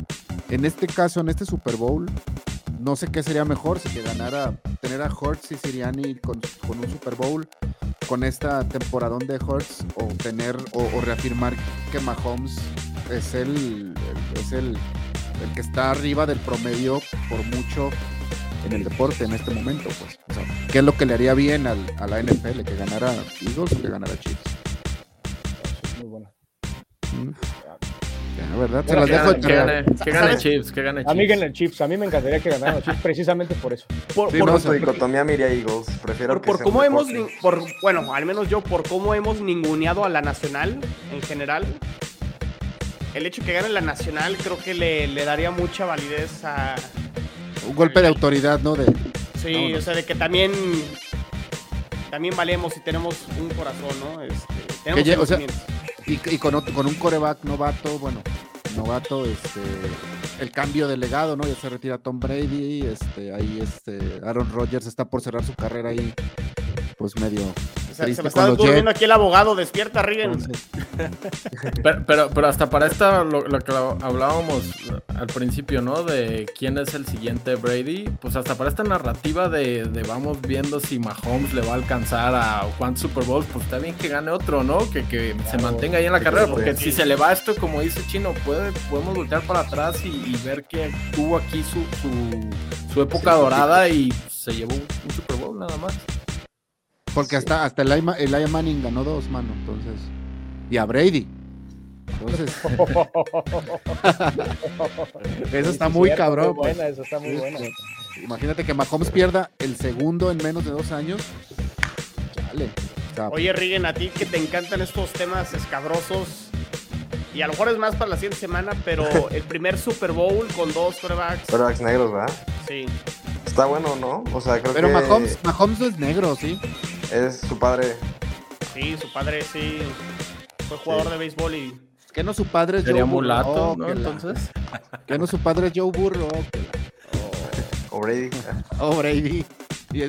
En este caso, en este Super Bowl, no sé qué sería mejor, si que ganara, tener a Hurts y Siriani con, con un Super Bowl, con esta temporadón de Hurts, o tener, o, o reafirmar que Mahomes es el, el- es el, el que está arriba del promedio por mucho en el deporte en este momento, pues. O sea, ¿qué es lo que le haría bien al, a la NFL? ¿Que ganara Eagles o que ganara Chiefs? Es muy bueno. Mm. Ya, ¿verdad? Se las Que dejo de gane, que gane, que gane. Chiefs, que gane A mí el Chiefs. A mí me encantaría que ganaran los Chiefs precisamente por eso. Por, Sí, por- no, su dicotomía me iría Eagles. Prefiero por- que por sea cómo hemos, por, bueno, al menos yo, por cómo hemos ninguneado a la nacional en general, el hecho que gane la nacional creo que le, le daría mucha validez a... Un golpe de autoridad, ¿no? De, Sí, Vámonos. o sea, de que también... También valemos y tenemos un corazón, ¿no? Este, tenemos ya- o sea. Y, y con, otro- con un coreback novato, bueno, novato, este, el cambio de legado, ¿no? Ya se retira Tom Brady, este, ahí este, Aaron Rodgers está por cerrar su carrera ahí, pues medio O sea, se me está durmiendo aquí el abogado, despierta. Entonces, Pero, pero, pero hasta para esta, lo, lo que hablábamos al principio, ¿no? De quién es el siguiente Brady, pues hasta para esta narrativa de, de vamos viendo si Mahomes le va a alcanzar a cuántos Super Bowls, pues está bien que gane otro, ¿no? Que, que se mantenga ahí en la carrera, porque si se le va esto, como dice Chino, puede, podemos voltear para atrás y, y ver que tuvo aquí su, su, su época dorada y se llevó un, un Super Bowl nada más. Porque hasta, hasta Eli, Ma- Elijah Manning ganó dos, mano, entonces, y a Brady. Entonces, eso está muy cierto, cabrón. Muy pues. buena, eso está muy buena. Imagínate que Mahomes pierda el segundo en menos de dos años. Sea, Oye, Rigen, a ti que te encantan estos temas escabrosos, y a lo mejor es más para la siguiente semana, pero el primer Super Bowl con dos quarterbacks, Quarterbacks negros, ¿verdad? sí. Está bueno, ¿no? O sea, creo pero que Mahomes, Mahomes no es negro, ¿sí? es su padre. Sí, su padre sí fue jugador de béisbol y Que no su padre es Sería Joe Burrow. mulato, Oh, ¿no? Entonces. Que no su padre es Joe Burrow. la- O Brady. Oh, Brady. Sí,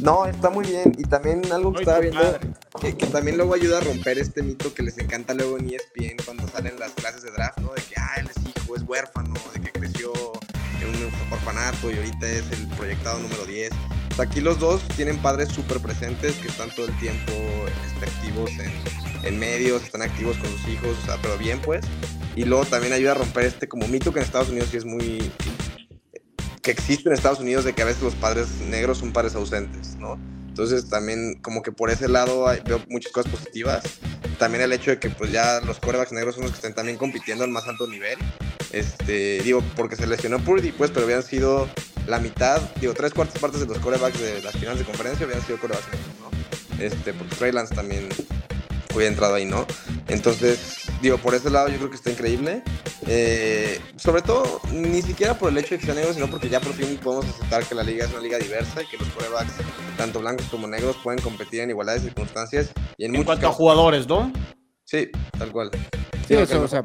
no, está muy bien. Y también algo que Ay, estaba viendo, que, que también luego ayuda a romper este mito que les encanta luego en ESPN cuando salen las clases de draft, ¿no? De que, ah, él es hijo, es huérfano, de un orfanato y ahorita es el proyectado número 10. O sea, aquí los dos tienen padres súper presentes que están todo el tiempo este, activos en, en medios, están activos con sus hijos, o sea, pero bien pues. Y luego también ayuda a romper este como mito que en Estados Unidos sí es muy que existe en Estados Unidos de que a veces los padres negros son padres ausentes, ¿no? Entonces también como que por ese lado veo muchas cosas positivas. También el hecho de que pues ya los quarterbacks negros son los que están también compitiendo al más alto nivel. Este, digo, porque se lesionó Purdy, pues, pero habían sido la mitad, digo, tres cuartas partes de los quarterbacks de las finales de conferencia habían sido quarterbacks negros, ¿no? Este, porque Trey Lance también hubiera entrado ahí, ¿no? Entonces, digo, por ese lado yo creo que está increíble. Eh, sobre todo, ni siquiera por el hecho de que sean negros, sino porque ya por fin podemos aceptar que la liga es una liga diversa y que los quarterbacks, tanto blancos como negros, pueden competir en igualdad de circunstancias. Y en, en cuanto a jugadores, ¿no? Sí, tal cual. sí, Sí, eso, o sea,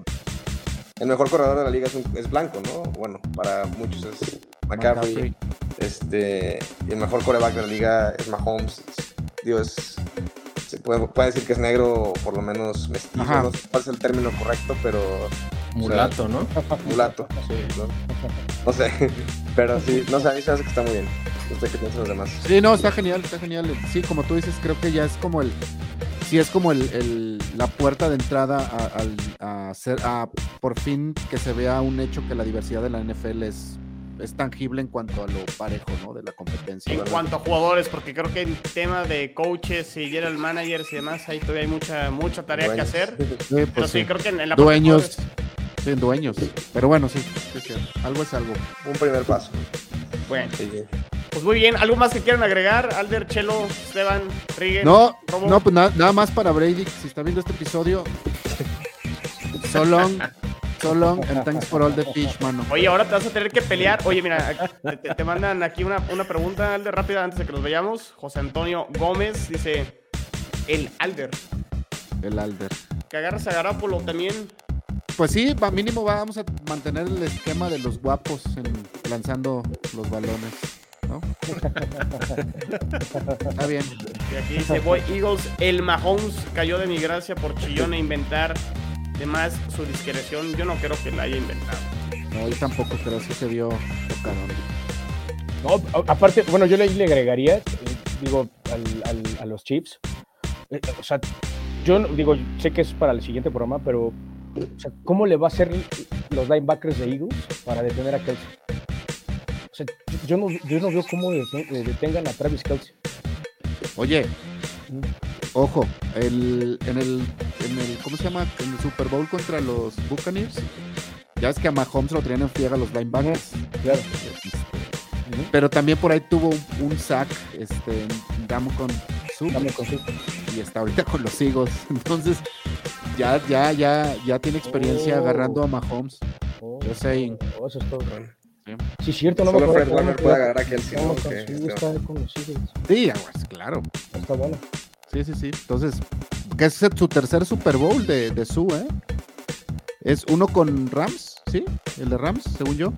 el mejor corredor de la liga es, un- es blanco, ¿no? Bueno, para muchos es McCaffrey. McCaffrey. Este, y el mejor coreback de la liga es Mahomes. Digo, es, se puede, puede decir que es negro o por lo menos mestizo. Ajá. No sé cuál es el término correcto, pero Mulato, ¿no? mulato. Sí, ¿no? No sé, pero sí, no sé, a mí se me hace que está muy bien. No sé qué piensan los demás. Sí, no, está genial, está genial. Sí, como tú dices, creo que ya es como el. Sí, es como el, el- la puerta de entrada. A por fin que se vea un hecho que la diversidad de la NFL es, es tangible en cuanto a lo parejo, ¿no? De la competencia. En cuanto a jugadores, porque creo que en tema de coaches y general managers y demás, ahí todavía hay mucha, mucha tarea que hacer. Sí, Pero pues sí, sí. creo que en, en la Dueños. Sí, dueños. Pero bueno, sí, sí, es cierto. Algo es algo. Un primer paso. Bueno, pues muy bien. ¿Algo más que quieran agregar? Alder, Chelo, Esteban, Riggen, No, Robo? no, pues nada, nada más para Brady, si está viendo este episodio. So long, so long, and thanks for all the fish, mano. Oye, ahora te vas a tener que pelear. Oye, mira, te, mandan aquí una, una pregunta, Alder, rápida, antes de que nos veamos. José Antonio Gómez dice, el Alder, El Alder. que agarras a Garapolo también. Pues sí, va, mínimo vamos a mantener el esquema de los guapos en- lanzando los balones, ¿no? Está bien. Y aquí dice, voy Eagles, el Mahomes cayó de mi gracia por chillón e inventar de más su discreción. Yo no creo que la haya inventado. No, yo tampoco creo que se vio tocadón. No, a- aparte, bueno, yo le, le agregaría, eh, digo, al- al- a los Chiefs. eh, o sea, yo no- digo, sé que es para el siguiente programa, pero o sea, ¿cómo le va a hacer los linebackers de Eagles para detener a Kelsey? O sea, yo no, yo no veo cómo deten- detengan a Travis Kelsey. Oye, ojo, el, en, el, en el, ¿cómo se llama? En el Super Bowl contra los Buccaneers, ya es que a Mahomes lo traían en friega los linebackers. Claro. Pero también por ahí tuvo un, un sack, este, Damo con su y está ahorita con los Eagles. Entonces, ya, ya, ya, ya tiene experiencia Oh. agarrando a Mahomes. Oh, Yo sé. oh, eso es todo. Sí, es cierto, no me Solo acuerdo. Fred me Warner puede agarrar a Kelsey, sí, está con los Eagles. Sí, aguas, claro. Está bueno. Sí, sí, sí. Entonces, que es su tercer Super Bowl de, de su, ¿eh? Es uno con Rams, ¿sí? El de Rams, según yo.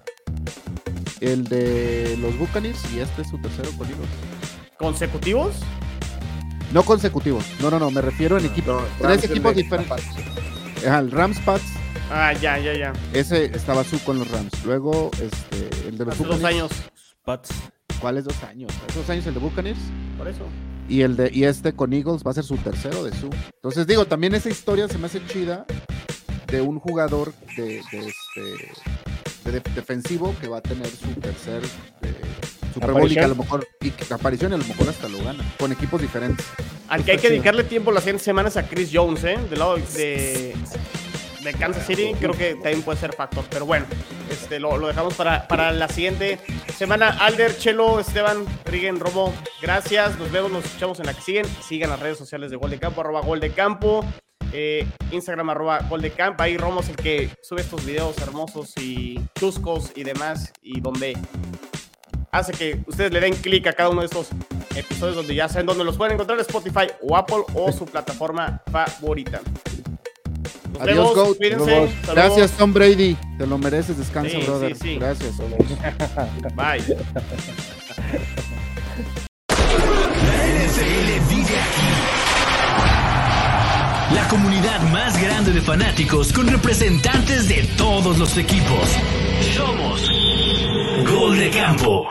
El de los Buccaneers y este es su tercero con Eagles. ¿Consecutivos? No consecutivos. No, no, no. Me refiero en equipos. No, tres equipos de- diferentes. Ajá, el Rams Pats. Ah, ya, ya, ya. Ese estaba su con los Rams. Luego, este, el de los Hace dos Buccaneers. años. Pats. ¿Cuáles dos años? Hace dos años el de Buccaneers. Por eso. Y el de y este con Eagles va a ser su tercero de su. Entonces digo, también esa historia se me hace chida de un jugador de, de este de de- defensivo que va a tener su tercer eh, Super Bowl y que a lo mejor y que aparición y a lo mejor hasta lo gana con equipos diferentes. Al que hay que dedicarle tiempo las siguientes semanas a Chris Jones, ¿eh? Del lado de, de Kansas City, creo que también puede ser factor. Pero bueno, este, lo, dejamos para, para la siguiente semana. Alder, Chelo, Esteban, Riggen, Robo, gracias. Nos vemos, nos escuchamos en la que siguen. Sigan las redes sociales de Gol de Campo, arroba Gol de Campo. eh, Instagram, arroba Gol de Campo. Ahí Romo es el que sube estos videos hermosos y chuscos y demás. Y donde hace que ustedes le den clic a cada uno de estos episodios donde ya saben dónde los pueden encontrar Spotify o Apple o su plataforma favorita. Nos Adiós, vemos, Goat. cuídense. Gracias Tom Brady, te lo mereces, descansa, Sí, sí, brother. sí. Gracias. Bye. NFL vive aquí. La comunidad más grande de fanáticos con representantes de todos los equipos. Somos Gol de Campo.